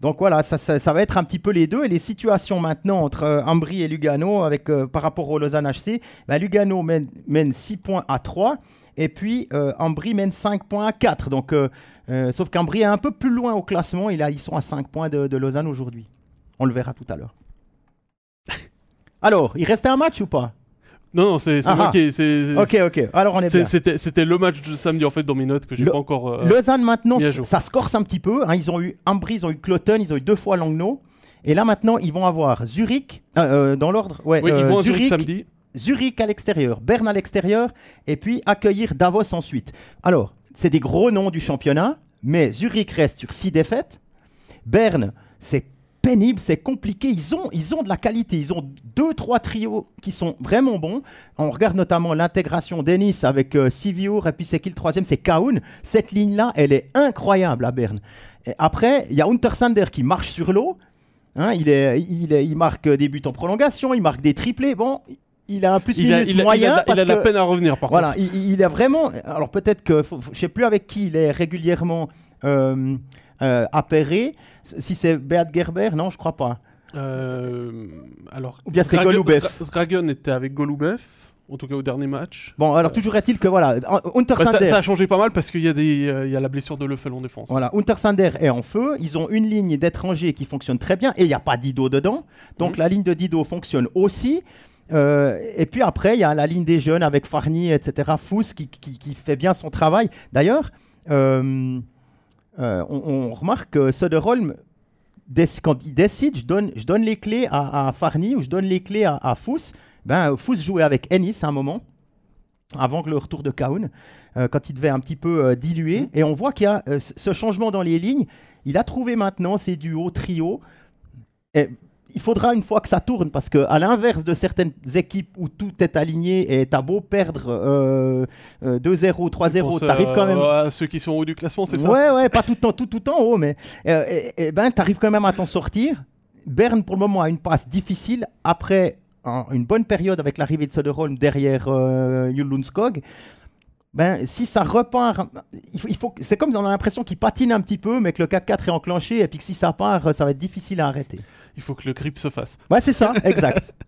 donc voilà, ça, va être un petit peu les deux. Et les situations maintenant entre euh, Ambry et Lugano avec, euh, par rapport au Lausanne HC, bah, Lugano mène, mène 6 points à 3 et puis euh, Ambry mène 5 points à 4. Donc, euh, euh, sauf qu'Ambry est un peu plus loin au classement. Il a, ils sont à 5 points de, de Lausanne aujourd'hui. On le verra tout à l'heure. Alors, il restait un match ou pas? Non, non, c'est Ah moi ah. qui. c'est- Ok, ok. Alors on est bien. C'était c'était le match de samedi en fait dans mes notes que j'ai pas encore. euh, Lausanne maintenant, ça se corse un petit peu. hein. Ils ont eu Ambry, ils ont eu Cloton, ils ont eu deux fois Langnau. Et là maintenant, ils vont avoir Zurich, euh, euh, dans l'ordre, ouais, Oui, ils euh, vont Zurich Zurich, samedi. Zurich à l'extérieur, Berne à l'extérieur, et puis accueillir Davos ensuite. Alors, c'est des gros noms du championnat, mais Zurich reste sur six défaites. Berne, c'est pénible, c'est compliqué. Ils ont, ils ont de la qualité. Ils ont deux, trois trios qui sont vraiment bons. On regarde notamment l'intégration d'Ennis avec euh, et puis c'est qui le troisième? C'est Kaun. Cette ligne-là, elle est incroyable à Berne. Et après, il y a Untersander qui marche sur l'eau. Hein, il, est, il, est- il marque des buts en prolongation, il marque des triplés. Bon, il a un plus Il a, il a- il a moyen. la- il parce a de la que- peine à revenir par voilà, contre. il, il a vraiment. Alors peut-être que faut- faut- je sais plus avec qui il est régulièrement euh, euh, appairé. Si c'est Beat Gerber, non, je crois pas. Euh, alors, Ou bien c'est Golubev. Zgragen était avec Golubev, en tout cas au dernier match. Bon, alors toujours est-il que voilà, Bah, Untersander, ça, ça a changé pas mal parce qu'il y, a des, euh, il y a la blessure de Leffel en défense. voilà, Untersander est en feu. Ils ont une ligne d'étrangers qui fonctionne très bien et il n'y a pas Dido dedans. Donc Mhm. la ligne de Dido fonctionne aussi. Euh, et puis après, il y a la ligne des jeunes avec Farni, etc. Fous qui, qui- qui fait bien son travail. D'ailleurs, euh, on, on remarque que Söderholm, quand il décide, je donne, je donne les clés à, à Farni ou je donne les clés à, à Fous. Ben, Fous jouait avec Ennis à un moment, avant le retour de Kaun, euh, quand il devait un petit peu euh, diluer. Et on voit qu'il y a euh, ce ce changement dans les lignes. Il a trouvé maintenant ses duos, trios. Et il faudra une fois que ça tourne, parce que à l'inverse de certaines équipes où tout est aligné et t'as beau perdre euh, euh, 2-0, 3-0, Pense, t'arrives quand euh, même. à ceux qui sont au haut du classement, c'est ça? Ouais, ouais, pas tout, le temps- tout, tout en haut, mais euh, et- et ben, tu arrives quand même à t'en sortir. Berne, pour le moment, a une passe difficile après un- une bonne période avec l'arrivée de Söderholm derrière euh, Lundskog. Ben, si ça repart, il faut, il faut- c'est comme on a l'impression qu'il patine un petit peu, mais que le 4-4 est enclenché, et puis que si ça part, ça va être difficile à arrêter. Il faut que le grip se fasse. Ouais, c'est ça, exact.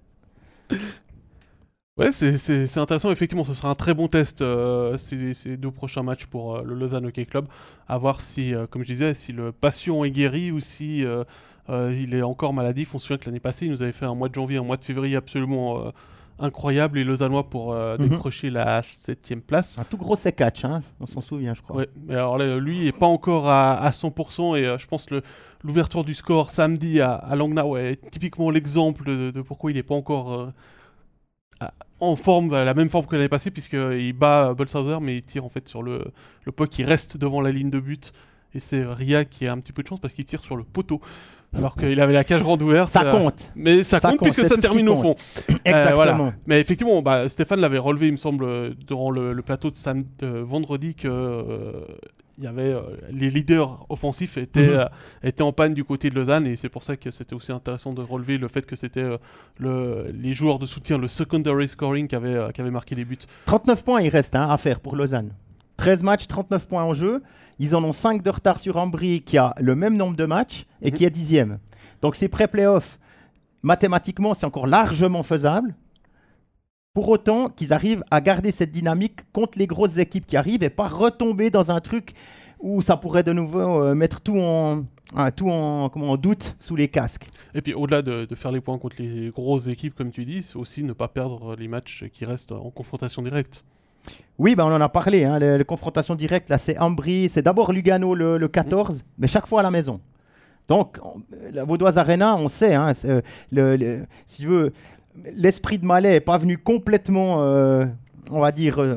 Ouais, c'est- intéressant. Effectivement, ce sera un très bon test euh, ces, ces deux prochains matchs pour euh, le Lausanne Hockey Club. À voir si, euh, comme je disais, si le patient est guéri ou si euh, il est encore maladif. On se souvient que l'année passée, il nous avait fait un mois de janvier, un mois de février absolument incroyable. Les Lausannois pour euh, Mhm. décrocher la septième place. un tout gros catch, hein, on s'en souvient, je crois. Ouais, mais alors là, lui est pas encore à, à 100% et euh, je pense que le- l'ouverture du score samedi à, à Langnau est typiquement l'exemple de, de pourquoi il n'est pas encore euh, à- en forme, la même forme que l'année passée, puisqu'il bat Bolshauser, mais il tire en fait sur le, le puck qui reste devant la ligne de but. Et c'est Ria qui a un petit peu de chance parce qu'il tire sur le poteau. Alors qu'il avait la cage grande ouverte. Ça euh, compte, Mais ça, Ça compte, compte, puisque ça termine au fond. exactement. voilà. Mais effectivement, bah, Stéphane l'avait relevé, il me semble, euh, durant le, le plateau de, vendredi que euh, il y avait euh, les leaders offensifs étaient, Mhm. euh, étaient en panne du côté de Lausanne et c'est pour ça que c'était aussi intéressant de relever le fait que c'était euh, le, les joueurs de soutien, le secondary scoring qui avait, euh, qui avait marqué les buts. 39 points il reste hein, à faire pour Lausanne. 13 matchs, 39 points en jeu. Ils en ont 5 de retard sur Ambry qui a le même nombre de matchs et Mhm. qui est dixième. Donc ces pré-playoffs, mathématiquement, c'est encore largement faisable. Pour autant qu'ils arrivent à garder cette dynamique contre les grosses équipes qui arrivent et pas retomber dans un truc où ça pourrait de nouveau euh, mettre tout en, tout en, comment, en doute sous les casques. Et puis au-delà de, de faire les points contre les grosses équipes, comme tu dis, c'est aussi ne pas perdre les matchs qui restent en confrontation directe. Oui, ben on en a parlé. Hein, les, les confrontations directes, là, c'est Ambry, c'est d'abord Lugano le, le 14, mais chaque fois à la maison. Donc, on- la Vaudoise Arena, on sait, hein, euh, le, le- si tu veux, l'esprit de Malais n'est pas venu complètement, euh, on va dire, euh,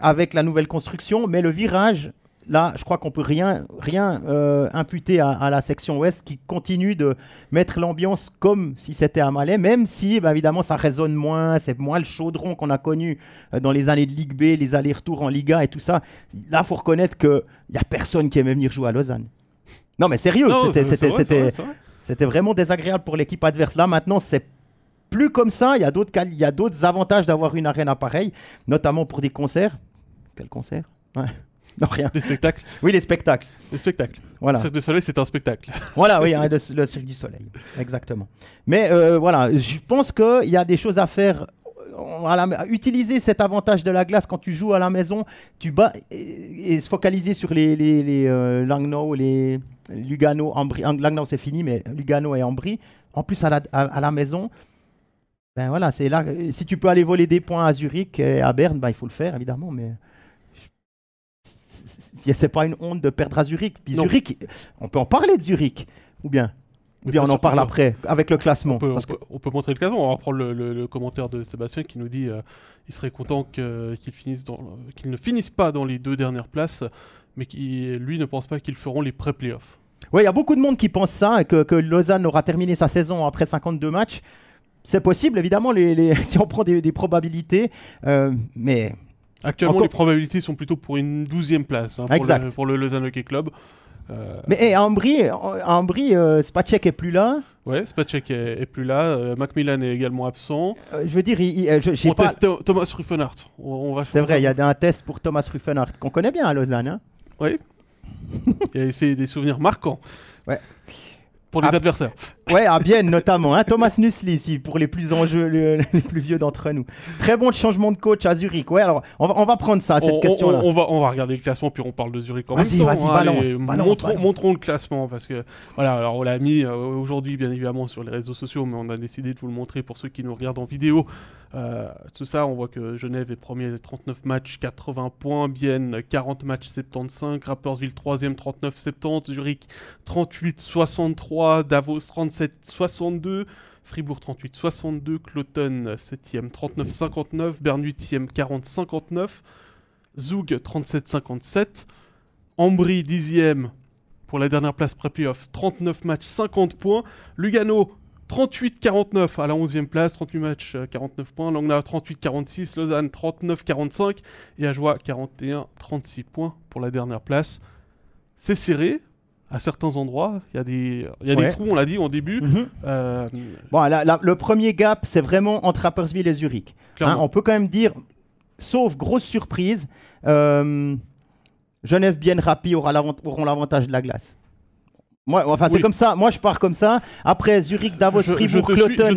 avec la nouvelle construction, mais le virage là, je crois qu'on peut rien, rien euh, imputer à, à la section ouest qui continue de mettre l'ambiance comme si c'était à Malais, même si, bah, évidemment, ça résonne moins, c'est moins le chaudron qu'on a connu euh, dans les années de Ligue B, les allers-retours en Liga et tout ça. Là, faut reconnaître qu'il n'y a personne qui aimait venir jouer à Lausanne. Non, mais sérieux, c'était- vraiment désagréable pour l'équipe adverse. Là, maintenant, c'est plus comme ça. Il y a d'autres il y a d'autres avantages d'avoir une arène pareille, notamment pour des concerts. Quel concert? Ouais. Non, rien. Des spectacles. Oui, les spectacles. Des spectacles. Voilà. Le Cirque du Soleil, c'est un spectacle. Voilà, oui, hein, le, le Cirque du Soleil. Exactement. Mais euh, voilà, je pense qu'il y a des choses à faire. euh, à la- à utiliser cet avantage de la glace quand tu joues à la maison, tu bats et, et se focaliser sur les, les, les euh, Langnau, les Lugano, Ambry. Ang- Langnau c'est fini, mais Lugano et Ambry. En plus à la, à, à la maison, ben voilà, c'est là. Si tu peux aller voler des points à Zurich et à Berne, ben il faut le faire évidemment, mais c'est pas une honte de perdre à Zurich. Puis Non. Zurich, on peut en parler de Zurich, ou bien, ou bien on en parle après avec le classement. On peut, parce on, que- peut, on peut montrer le classement. On va reprendre le, le- le commentaire de Sébastien qui nous dit euh, il serait content qu'ils ne finissent pas dans les deux dernières places, mais qui lui ne pense pas qu'ils feront les pré-playoffs. Ouais, il y a beaucoup de monde qui pense ça, que, que Lausanne aura terminé sa saison après 52 matchs. C'est possible, évidemment, les, les- si on prend des, des probabilités, euh, mais Actuellement, Encore- les probabilités sont plutôt pour une douzième place hein, pour, Exact. Le, pour le Lausanne Hockey Club. Euh, mais hey, à Ambry, à Ambry euh, Spacek est plus là. ouais, Spacek est, est plus là. euh, Macmillan est également absent. Euh, je veux dire, il, il- euh, je- On pas. teste Tho- Thomas Ruffenhardt. On, on va C'est vrai, il y a un test pour Thomas Ruffenhardt qu'on connaît bien à Lausanne. hein. A c'est des souvenirs marquants. Ouais. Pour les adversaires. Ouais, à Bienne notamment. hein. Thomas Nussli, ici, pour les plus enjeux, le- les plus vieux d'entre nous. Très bon changement de coach à Zurich. Ouais, alors on va, on va prendre ça, cette on, question-là. on- va, on va regarder le classement, puis on parle de Zurich en même temps. vas-y, hein. balance, montrons, balance. montrons le classement, parce que, voilà, alors on l'a mis euh, aujourd'hui, bien évidemment, sur les réseaux sociaux, mais on a décidé de vous le montrer pour ceux qui nous regardent en vidéo. Euh, tout ça, on voit que Genève est premier, 39 matchs, 80 points, Bienne, 40 matchs, 75, Rapperswil, 3ème, 39, 70, Zurich, 38, 63, Davos, 37, 62, Fribourg 38 62, Cloton 7e 39 59, Berne 8e 40 59, Zoug 37 57, Ambry 10e pour la dernière place pré-playoff 39 matchs 50 points, Lugano 38 49 à la 11e place 38 matchs euh, 49 points, Langnau 38 46, Lausanne 39 45 et Ajoie 41 36 points pour la dernière place. C'est serré à certains endroits, il y a des il y a Ouais. des trous, on l'a dit au début. Mhm. Euh, Bon, la- la- le premier gap, c'est vraiment entre Rapperswil et Zurich. Hein, on peut quand même dire, sauf grosse surprise, euh, Genève, Bienne, Rapi aura l'avant- auront l'avantage de la glace. Moi, enfin, c'est Oui. comme ça. Moi, je pars comme ça. Après, Zurich, Davos, je, Fribourg, Cloton.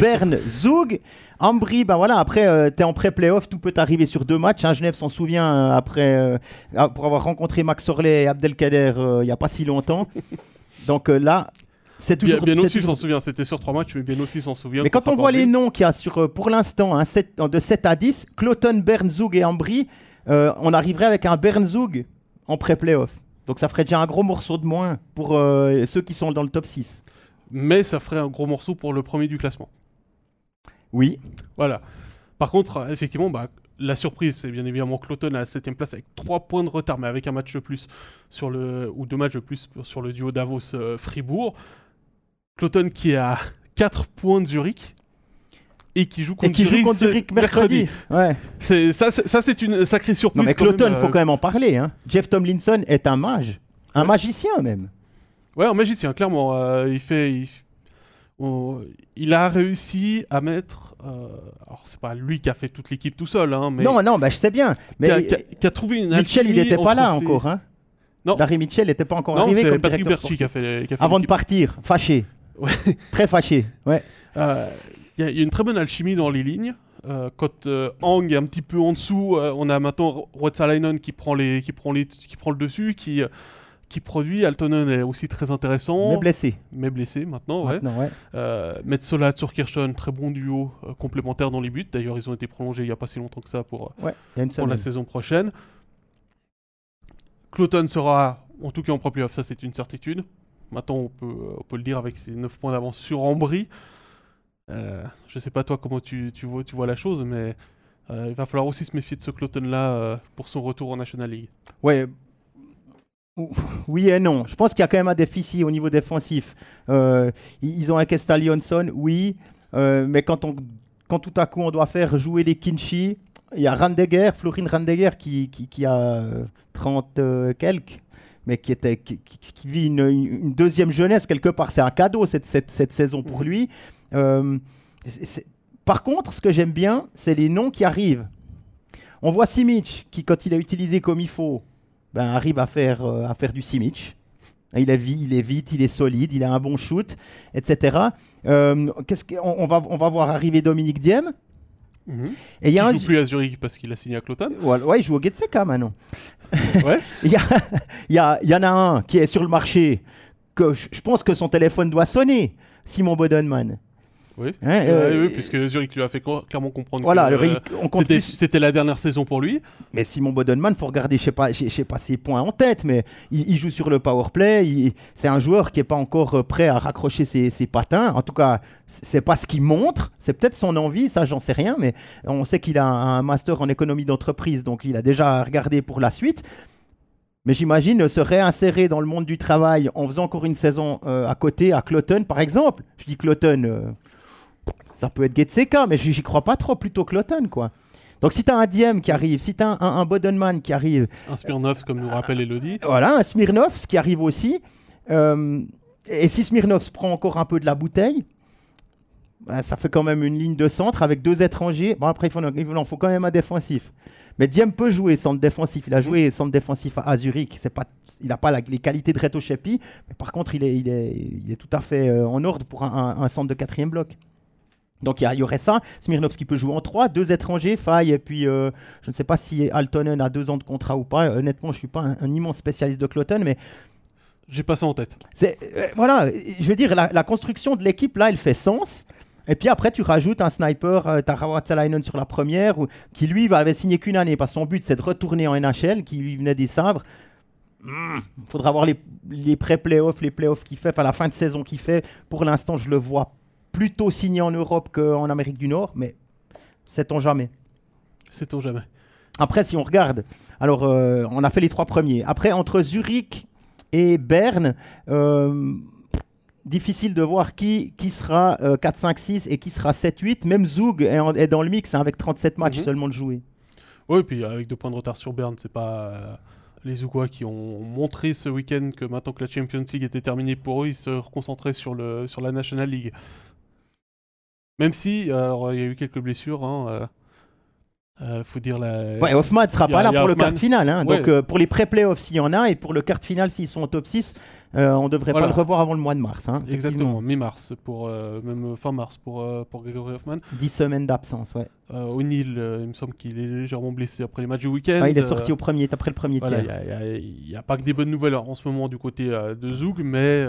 Berne, Zoug, Ambry, ben voilà, après, tu es en pré-playoff, tout peut arriver sur deux matchs. hein. Genève s'en souvient euh, après, euh, ah, pour avoir rencontré Max Orley et Abdelkader euh, il n'y a pas si longtemps. Donc euh, là, c'est Bien, toujours. bien c'est aussi toujours- s'en souvient, c'était sur trois matchs, mais bien aussi s'en souvient. mais quand on voit les noms qu'il y a sur, euh, pour l'instant, hein, de 7 à 10, Cloton, Bern, Zoug et Ambry, euh, on arriverait avec un Bern Zoug en pré-playoff. Donc ça ferait déjà un gros morceau de moins pour euh, ceux qui sont dans le top 6. Mais ça ferait un gros morceau pour le premier du classement. Oui. Voilà. Par contre, euh, effectivement, bah, la surprise, c'est bien évidemment Cloton à la 7 place avec 3 points de retard, mais avec un match de plus sur le ou deux matchs de plus sur le duo Davos-Fribourg. Cloton qui est à 4 points de Zurich et qui joue Et contre qui joue Zurich, contre ce Zurich mercredi. Ouais. C'est ça, c'est- ça c'est une sacrée surprise. Non mais Cloton, il même, faut euh, quand même en parler. hein. Jeff Tomlinson est un mage. Un Ouais. magicien même. Ouais, un magicien, clairement. euh, il fait. Il, on- il a réussi à mettre. euh, alors, c'est pas lui qui a fait toute l'équipe tout seul, hein, mais. Non, non, bah, je sais bien. Mais qui, a, qui a- qui a trouvé une. Mitchell, il n'était pas là ses- encore. Hein. Non. Larry Mitchell n'était pas encore Non, arrivé c'est comme Patrick Berchi qui a fait. qui a fait Avant de partir, fâché. Ouais. Très fâché. Ouais. Euh, Il y, a- il y a une très bonne alchimie dans les lignes. Euh, quand euh, Hang est un petit peu en dessous, euh, on a maintenant Ruotsalainen qui prend les, qui prend les, qui prend le dessus, qui, euh, qui produit. Altonen est aussi très intéressant, Mais blessé. mais blessé maintenant. Ouais. Maintenant, ouais. Euh, Metzola, très bon duo euh, complémentaire dans les buts. D'ailleurs, ils ont été prolongés il n'y a pas si longtemps que ça pour, Ouais, la saison prochaine. Cloton sera en tout cas en pro-playoff, ça c'est une certitude. Maintenant, on peut, on peut le dire avec ses 9 points d'avance sur Ambry. Euh, je sais pas toi comment tu, tu, vois, tu vois la chose, mais euh, il va falloir aussi se méfier de ce Cloton-là euh, pour son retour en National League. Ouais. Oui et non. Je pense qu'il y a quand même un déficit au niveau défensif. Euh, ils ont un Kestal Johnson, oui, mais quand, on, quand tout à coup on doit faire jouer les Kinchi, il y a Randeger, Florine Randeger qui, qui, qui a 30 quelques, mais qui, était, qui, qui vit une, une, deuxième jeunesse quelque part. C'est un cadeau cette, cette, cette saison pour Mhm. lui. Euh, c'est- par contre, ce que j'aime bien, c'est les noms qui arrivent. On voit Simic qui, quand il est utilisé comme il faut, ben, arrive à faire, euh, à faire du Simic. Il est, vi- il est vite, il est solide, il a un bon shoot, etc. Euh, qu'est-ce que- on, va, on va voir arriver Dominique Diem. Mhm. Et il y a Il un. joue plus à Zurich parce qu'il a signé à Cloton. Ouais, ouais, il joue au Getseka maintenant. Ouais. il, y a- il y, a- il y en a un qui est sur le marché que je je pense que son téléphone doit sonner. Simon Bodenman. Oui. Hein, euh, oui, puisque Zurich lui a fait clairement comprendre Voilà, que euh, c'était la dernière saison pour lui. Mais Simon Bodenman, faut regarder, je sais pas, je sais pas ses points en tête, mais il, il joue sur le power play. C'est un joueur qui est pas encore euh, prêt à raccrocher ses, ses patins. En tout cas, c'est pas ce qu'il montre. C'est peut-être son envie, ça, j'en sais rien. Mais on sait qu'il a un, un master en économie d'entreprise, donc il a déjà regardé pour la suite. Mais j'imagine se réinsérer dans le monde du travail en faisant encore une saison euh, à côté, à Cloton par exemple. Je dis Cloton, euh, ça peut être Getseka, mais j'y crois pas trop, plutôt Cloton quoi. Donc si tu as un Diem qui arrive, si tu as un, un, un Bodenman qui arrive, Un Smirnov, comme nous rappelle Elodie. voilà, un Smirnov ce qui arrive aussi, euh, et si Smirnov se prend encore un peu de la bouteille, bah, ça fait quand même une ligne de centre avec deux étrangers. Bon après il, faut, il faut quand même un défensif. Mais Diem peut jouer centre défensif. Il a joué centre défensif à, Zurich. C'est pas, il n'a pas la- les qualités de Reto Shepi, mais par contre il est, il est, il est tout à fait euh, en ordre pour un, un- un centre de quatrième bloc. Donc il y, aurait ça. Smirnovski peut jouer en 3, deux étrangers, Faye, et puis euh, je ne sais pas si Altonen a deux ans de contrat ou pas. Honnêtement, je ne suis pas un, un immense spécialiste de Cloton, mais J'ai pas ça en tête. euh, voilà, je veux dire, la, la construction de l'équipe, là, elle fait sens. Et puis après, tu rajoutes un sniper, euh, t'as Rawatsalainen sur la première, ou- qui lui va- avait signé qu'une année, parce que son but c'est de retourner en NHL, qui lui venait des sabres. Il faudra voir les, les pré-playoffs, les playoffs qu'il fait, enfin la fin de saison qu'il fait. Pour l'instant, je le vois plutôt signé en Europe qu'en Amérique du Nord, mais sait-on jamais. Sait-on jamais. Après, si on regarde, alors euh, on a fait les trois premiers. Après, entre Zurich et Berne, euh, difficile de voir qui, qui sera euh, 4, 5, 6 et qui sera 7, 8. Même Zug est, en- est dans le mix hein, avec 37 matchs Mhm. seulement de jouer. Oui, puis avec deux points de retard sur Berne, c'est pas euh, les Ougois qui ont montré ce week-end que maintenant que la Champions League était terminée pour eux, ils se reconcentraient sur, le, sur la National League. Même si, alors il y a eu quelques blessures, hein, euh, euh, faut dire la. Ouais, Hoffman ne sera a- pas là a pour le quart de finale. hein. Ouais. Donc euh, pour les pré-playoffs, s'il y en a, et pour le quart de finale, s'ils sont au top 6, euh, on ne devrait Voilà. pas le revoir avant le mois de mars. hein, Exactement, mi-mars, pour, même fin mars pour, pour Gregory Hoffman. 10 semaines d'absence, ouais. O'Neill, il me semble qu'il est légèrement blessé après les matchs du week-end. Ah, il est sorti au premier, après le premier Voilà, tiers. il n'y a, pas que des bonnes nouvelles en ce moment du côté de Zug, mais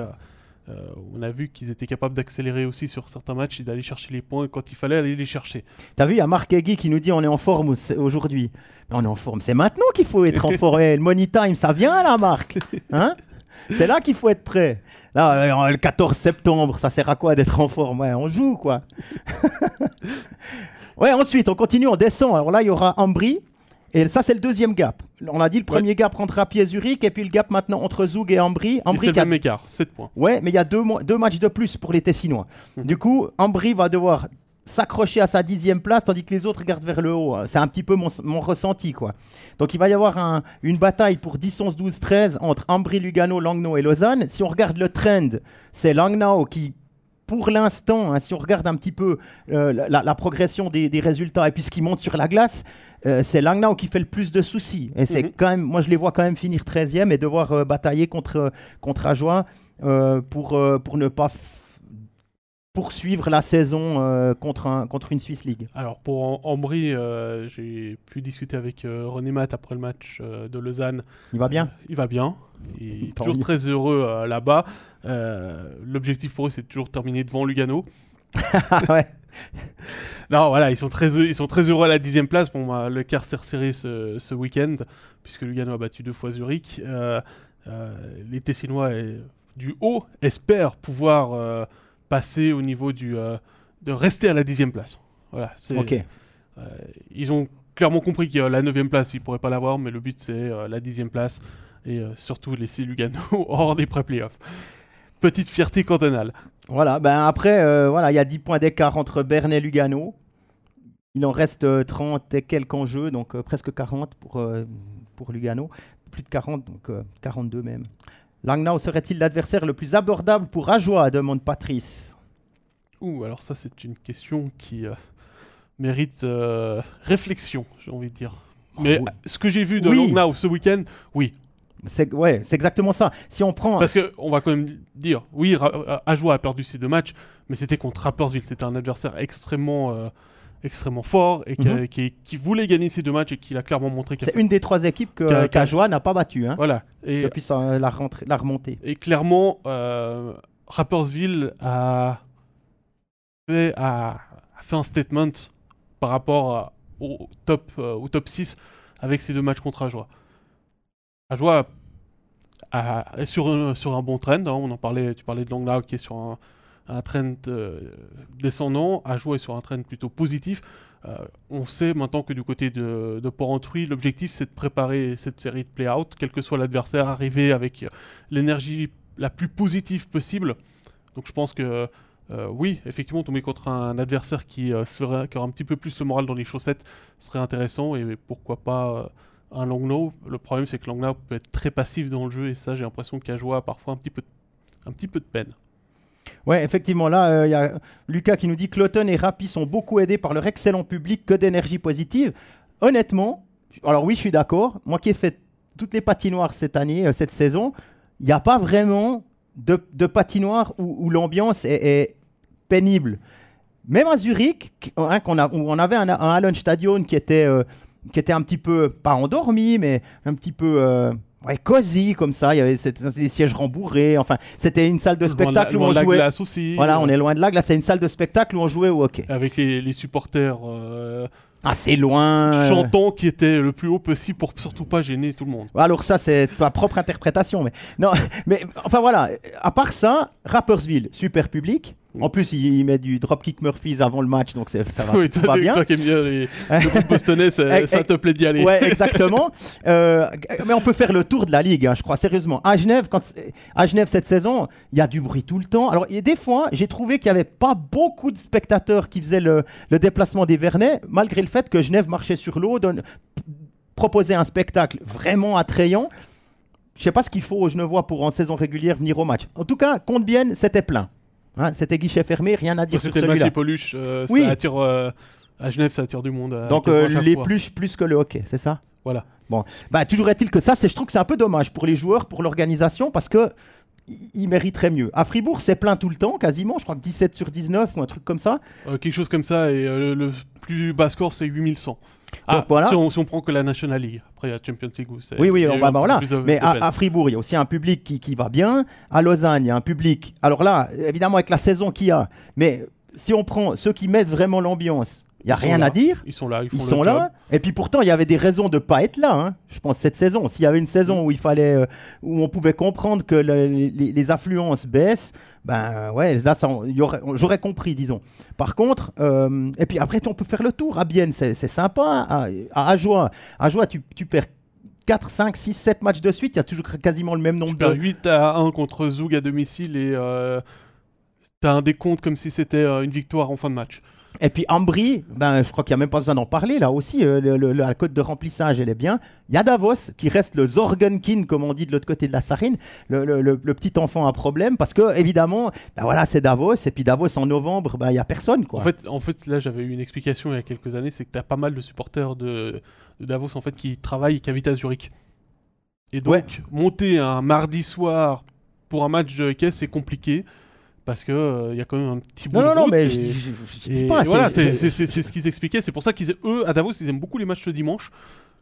euh, on a vu qu'ils étaient capables d'accélérer aussi sur certains matchs et d'aller chercher les points quand il fallait aller les chercher. T'as vu, il y a Marc Hegui qui nous dit on est en forme au- aujourd'hui. On est en forme. C'est maintenant qu'il faut être en forme. Le money time, ça vient là, Marc. Hein C'est là qu'il faut être prêt. Là, euh, le 14 septembre, ça sert à quoi d'être en forme? Ouais, on joue quoi. ouais, ensuite, on continue, on descend. Alors là, il y aura Ambry. Et ça, c'est le deuxième gap. On a dit le premier gap rentre à pied Zurich et puis le gap maintenant entre Zug et Ambry. Et Ambry c'est qui a le même écart, 7 points. Ouais, mais il y a deux, matchs de plus pour les Tessinois. Mhm. Du coup, Ambry va devoir s'accrocher à sa dixième place, tandis que les autres regardent vers le haut. C'est un petit peu mon, mon ressenti, quoi. Donc il va y avoir un- une bataille pour 10, 11, 12, 13 entre Ambry, Lugano, Langnau et Lausanne. Si on regarde le trend, c'est Langnau qui, pour l'instant, hein, si on regarde un petit peu euh, la, la progression des, des résultats et puis ce qui monte sur la glace, euh, c'est Langnau qui fait le plus de soucis. Et c'est Mhm. quand même, moi je les vois quand même finir 13e et devoir euh, batailler contre, contre Ajoie euh, pour, euh, pour ne pas f- poursuivre la saison euh, contre, un, contre une Swiss League. Alors pour Am- Ambry, euh, j'ai pu discuter avec euh, René Matt après le match euh, de Lausanne. Il va bien? Euh, il va bien. Il est toujours mieux. très heureux euh, là-bas. Euh, L'objectif pour eux, c'est toujours terminer devant Lugano. Ah ouais. Non, voilà, ils sont très, ils sont très heureux à la dixième place. Bon, bah, le quart s'est resserré ce, ce week-end, puisque Lugano a battu deux fois Zurich. Euh, euh, les Tessinois, euh, du haut, espèrent pouvoir euh, passer au niveau du... euh, de rester à la dixième place. Voilà, c'est... Ok. Euh, ils ont clairement compris que la neuvième place, ils pourraient pas l'avoir, mais le but, c'est euh, la dixième place. et euh, surtout laisser Lugano hors des pré-playoffs. Petite fierté cantonale. Voilà, ben après, euh, voilà, il y a 10 points d'écart entre Berne et Lugano. Il en reste euh, 30 et quelques en jeu, donc euh, presque 40 pour, euh, pour Lugano. Plus de 40, donc euh, 42 même. Langnau serait-il l'adversaire le plus abordable pour Ajoie demande Patrice. Ouh, alors ça c'est une question qui euh, mérite euh, réflexion, j'ai envie de dire. Mais oui. euh, ce que j'ai vu de Oui. Langnau ce week-end, oui. C'est ouais, c'est exactement ça. Si on prend Parce que on va quand même di- dire, oui, euh, Ajoie a perdu ses deux matchs, mais c'était contre Rappersville. C'était un adversaire extrêmement, euh, extrêmement fort et qui, Mhm. qui- qui voulait gagner ces deux matchs et qui l'a clairement montré. c'est une des trois équipes que Qu'a- qu'a- qu'Ajoie n'a pas battu hein, Voilà. Et, depuis sa- la, rentrée, la remontée. et clairement, euh, Rappersville a fait, a, a fait un statement par rapport à- au, top, euh, au top 6 avec ces deux matchs contre Ajoie. Ajoie a- est sur un, sur un bon trend. hein, on en parlait, tu parlais de Langnau qui est sur un, trend euh, descendant. Ajoie est sur un trend plutôt positif. Euh, on sait maintenant que du côté de, de Porrentruy, l'objectif c'est de préparer cette série de play-out, quel que soit l'adversaire, arriver avec l'énergie la plus positive possible. Donc je pense que euh, oui, effectivement, tomber contre un adversaire qui, qui aura un petit peu plus le moral dans les chaussettes serait intéressant et pourquoi pas euh, un Langnau. Le problème c'est que Langnau peut être très passif dans le jeu et ça j'ai l'impression qu'Ajoie a parfois un petit peu, un petit peu de peine. Ouais, effectivement, là, il y a Lucas qui nous dit Cloton et Rapi sont beaucoup aidés par leur excellent public que d'énergie positive. Honnêtement, alors oui, je suis d'accord. Moi qui ai fait toutes les patinoires cette année, euh, cette saison, il n'y a pas vraiment de, de patinoire où, l'ambiance est, pénible. Même à Zurich, hein, qu'on a, on avait un, un Hallenstadion qui était, euh, qui était un petit peu, pas endormi, mais un petit peu euh, ouais, cosy comme ça. Il y avait cette- des sièges rembourrés. Enfin, c'était une salle de Loin la- spectacle où loin on de la jouait. glace aussi. Voilà, on est loin de là. Là, c'est une salle de spectacle où on jouait au hockey. Avec les, les supporters euh, c'est loin. chantants qui étaient le plus haut possible pour surtout pas gêner tout le monde. Alors ça, c'est ta propre interprétation. Mais non, mais enfin voilà. À part ça, Rappersville, super public. En plus, il, il met du dropkick Murphys avant le match, donc ça va, oui, tout toi, va bien. toi qui aimes bien les, le groupe bostonnais, ça, ça te plaît d'y aller. Ouais, exactement. Euh, mais on peut faire le tour de la ligue, hein, je crois, sérieusement. À Genève, quand, à Genève cette saison, il y a du bruit tout le temps. Alors, a des fois, j'ai trouvé qu'il n'y avait pas beaucoup de spectateurs qui faisaient le, le déplacement des Vernets, malgré le fait que Genève marchait sur l'eau, proposait un spectacle vraiment attrayant. Je sais pas ce qu'il faut aux Genevois pour en saison régulière venir au match. En tout cas, contre Bienne, c'était plein. Hein, c'était guichet fermé, rien à dire sur C'était le match celui-là. Poluches, euh, Oui. ça attire, euh, à Genève, ça attire du monde. euh, Donc les plus plus que le hockey, c'est ça? Voilà. Bon, bah, toujours est-il que ça, c'est, je trouve que c'est un peu dommage pour les joueurs, pour l'organisation, parce que i- ils mériteraient mieux. À Fribourg, c'est plein tout le temps, quasiment. Je crois que 17 sur 19 ou un truc comme ça. Euh, quelque chose comme ça, et euh, le plus bas score, c'est 8100. Ah, voilà. si, on, si on prend que la National League. Après, il y a Champions League c'est. Oui, oui, il on un bah, petit voilà. peu plus de- Mais à, à Fribourg, il y a aussi un public qui, qui va bien. À Lausanne, il y a un public. Alors là, évidemment, avec la saison qu'il y a. Mais si on prend ceux qui mettent vraiment l'ambiance, il n'y a Ils rien à dire. Ils sont là, ils font Ils le sont job. là. Et puis pourtant, il y avait des raisons de ne pas être là. hein. Je pense cette saison. S'il y avait une saison où il fallait, euh, où on pouvait comprendre que le- les, les affluences baissent, ben ouais, là, j'aurais compris, disons. Par contre, euh, et puis après, on peut faire le tour. À Bienne, c'est sympa. À, à Ajoie, Ajoie, tu, tu perds 4, 5, 6, 7 matchs de suite. Il y a toujours quasiment le même nombre Tu perds de. 8 à 1 contre Zoug à domicile et euh, t'as un décompte comme si c'était euh, une victoire en fin de match. Et puis Ambry, ben, je crois qu'il n'y a même pas besoin d'en parler là aussi. euh, le- le- la cote de remplissage, elle est bien. Il y a Davos qui reste le Zorgenkin, comme on dit de l'autre côté de la Sarine, le, petit enfant à problème, parce que évidemment, ben voilà, c'est Davos. Et puis Davos en novembre, ben, il n'y a personne. Quoi. En fait, en fait, là, j'avais eu une explication il y a quelques années, c'est que t'as pas mal de supporters de, de Davos en fait qui travaillent et qui habitent à Zurich. Et donc, Ouais. monter un mardi soir pour un match de hockey, c'est compliqué parce que euh, il y a quand même un petit bout non, de non, non, route mais et- je, je- dis pas. voilà, c'est ce qu'ils expliquaient. C'est pour ça qu'ils, eux, à Davos, ils aiment beaucoup les matchs le dimanche.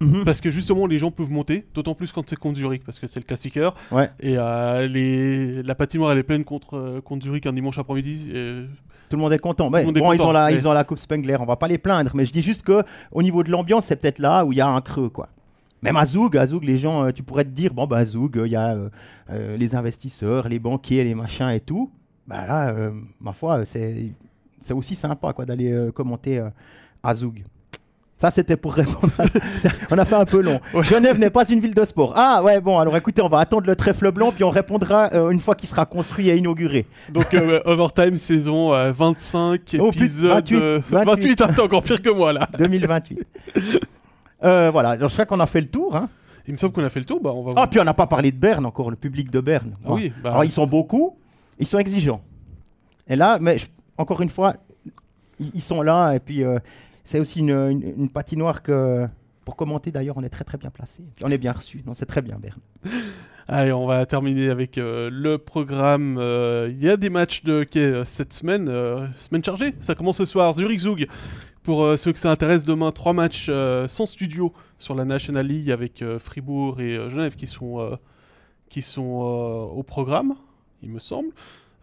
Mhm. Parce que justement, les gens peuvent monter, d'autant plus quand c'est contre Zurich, parce que c'est le classiqueur. Ouais. Et euh, les... la patinoire, elle est pleine contre, euh, contre Zurich un dimanche après-midi. et- Tout le monde est content. Mais est bon, ils ont la, mais- ils ont la coupe Spengler. On va pas les plaindre. Mais je dis juste que au niveau de l'ambiance, c'est peut-être là où il y a un creux, quoi. Même à Zoug, à Zoug, les gens, euh, tu pourrais te dire, bon, bah, à Zoug, euh, il y a euh, euh, les investisseurs, les banquiers, les machins et tout. Bah là, euh, ma foi, c'est aussi sympa, quoi, d'aller euh, commenter euh, à Zoug. Ça, c'était pour répondre. à- on a fait un peu long. Genève n'est pas une ville de sport. Ah, ouais, bon, alors écoutez, on va attendre le trèfle blanc, puis on répondra euh, une fois qu'il sera construit et inauguré. Donc, euh, Overtime, saison euh, 25, Oh, épisode 28, euh, 28. 28, ah, t'es encore pire que moi là. 2028. Euh, voilà, alors je crois qu'on a fait le tour. Hein. Il me semble qu'on a fait le tour, bah on va Ah, puis on n'a pas parlé de Berne encore, le public de Berne. Ah oui, bah, Alors, ils sont beaucoup, ils sont exigeants. Et là, mais encore une fois, ils, sont là, et puis euh, c'est aussi une, patinoire que, pour commenter d'ailleurs, on est très très bien placé. On est bien reçu, non, c'est très bien Berne. Allez, on va terminer avec euh, le programme. Euh, Il y a des matchs de hockey cette semaine, semaine chargée. Ça commence ce soir, Zurich Zug. Pour ceux que ça intéresse, demain, trois matchs sans studio sur la National League avec Fribourg et Genève qui sont, qui sont au programme, il me semble.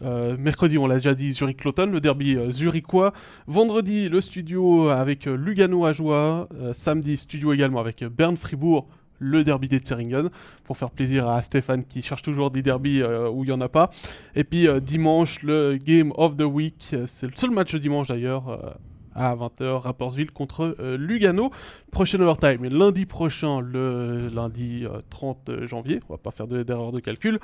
Euh, mercredi, on l'a déjà dit, Zurich-Cloton, le derby euh, zurichois. Vendredi, le studio avec euh, Lugano à Joie. Samedi, studio également avec Berne-Fribourg, le derby des Zeringen pour faire plaisir à Stéphane qui cherche toujours des derbies euh, où il n'y en a pas. Et puis dimanche, le Game of the Week, c'est le seul match de dimanche d'ailleurs, à 20h, Rappersville contre Lugano. Prochain overtime, lundi prochain, le lundi euh, 30 janvier, on va pas faire de- d'erreur de calcul.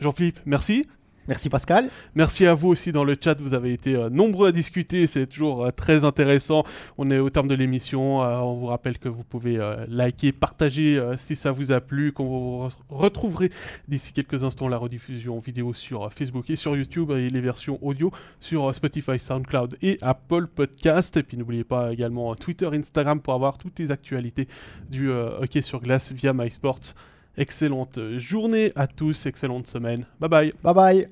Jean-Philippe, merci. Merci Pascal. Merci à vous aussi dans le chat, vous avez été euh, nombreux à discuter, c'est toujours euh, très intéressant. On est au terme de l'émission, euh, on vous rappelle que vous pouvez liker, partager si ça vous a plu, qu'on vous re- retrouverez d'ici quelques instants la rediffusion vidéo sur Facebook et sur YouTube et les versions audio sur Spotify, SoundCloud et Apple Podcast. Et puis n'oubliez pas également Twitter, Instagram pour avoir toutes les actualités du hockey sur glace via MySports. Excellente journée à tous, excellente semaine. Bye bye. Bye bye.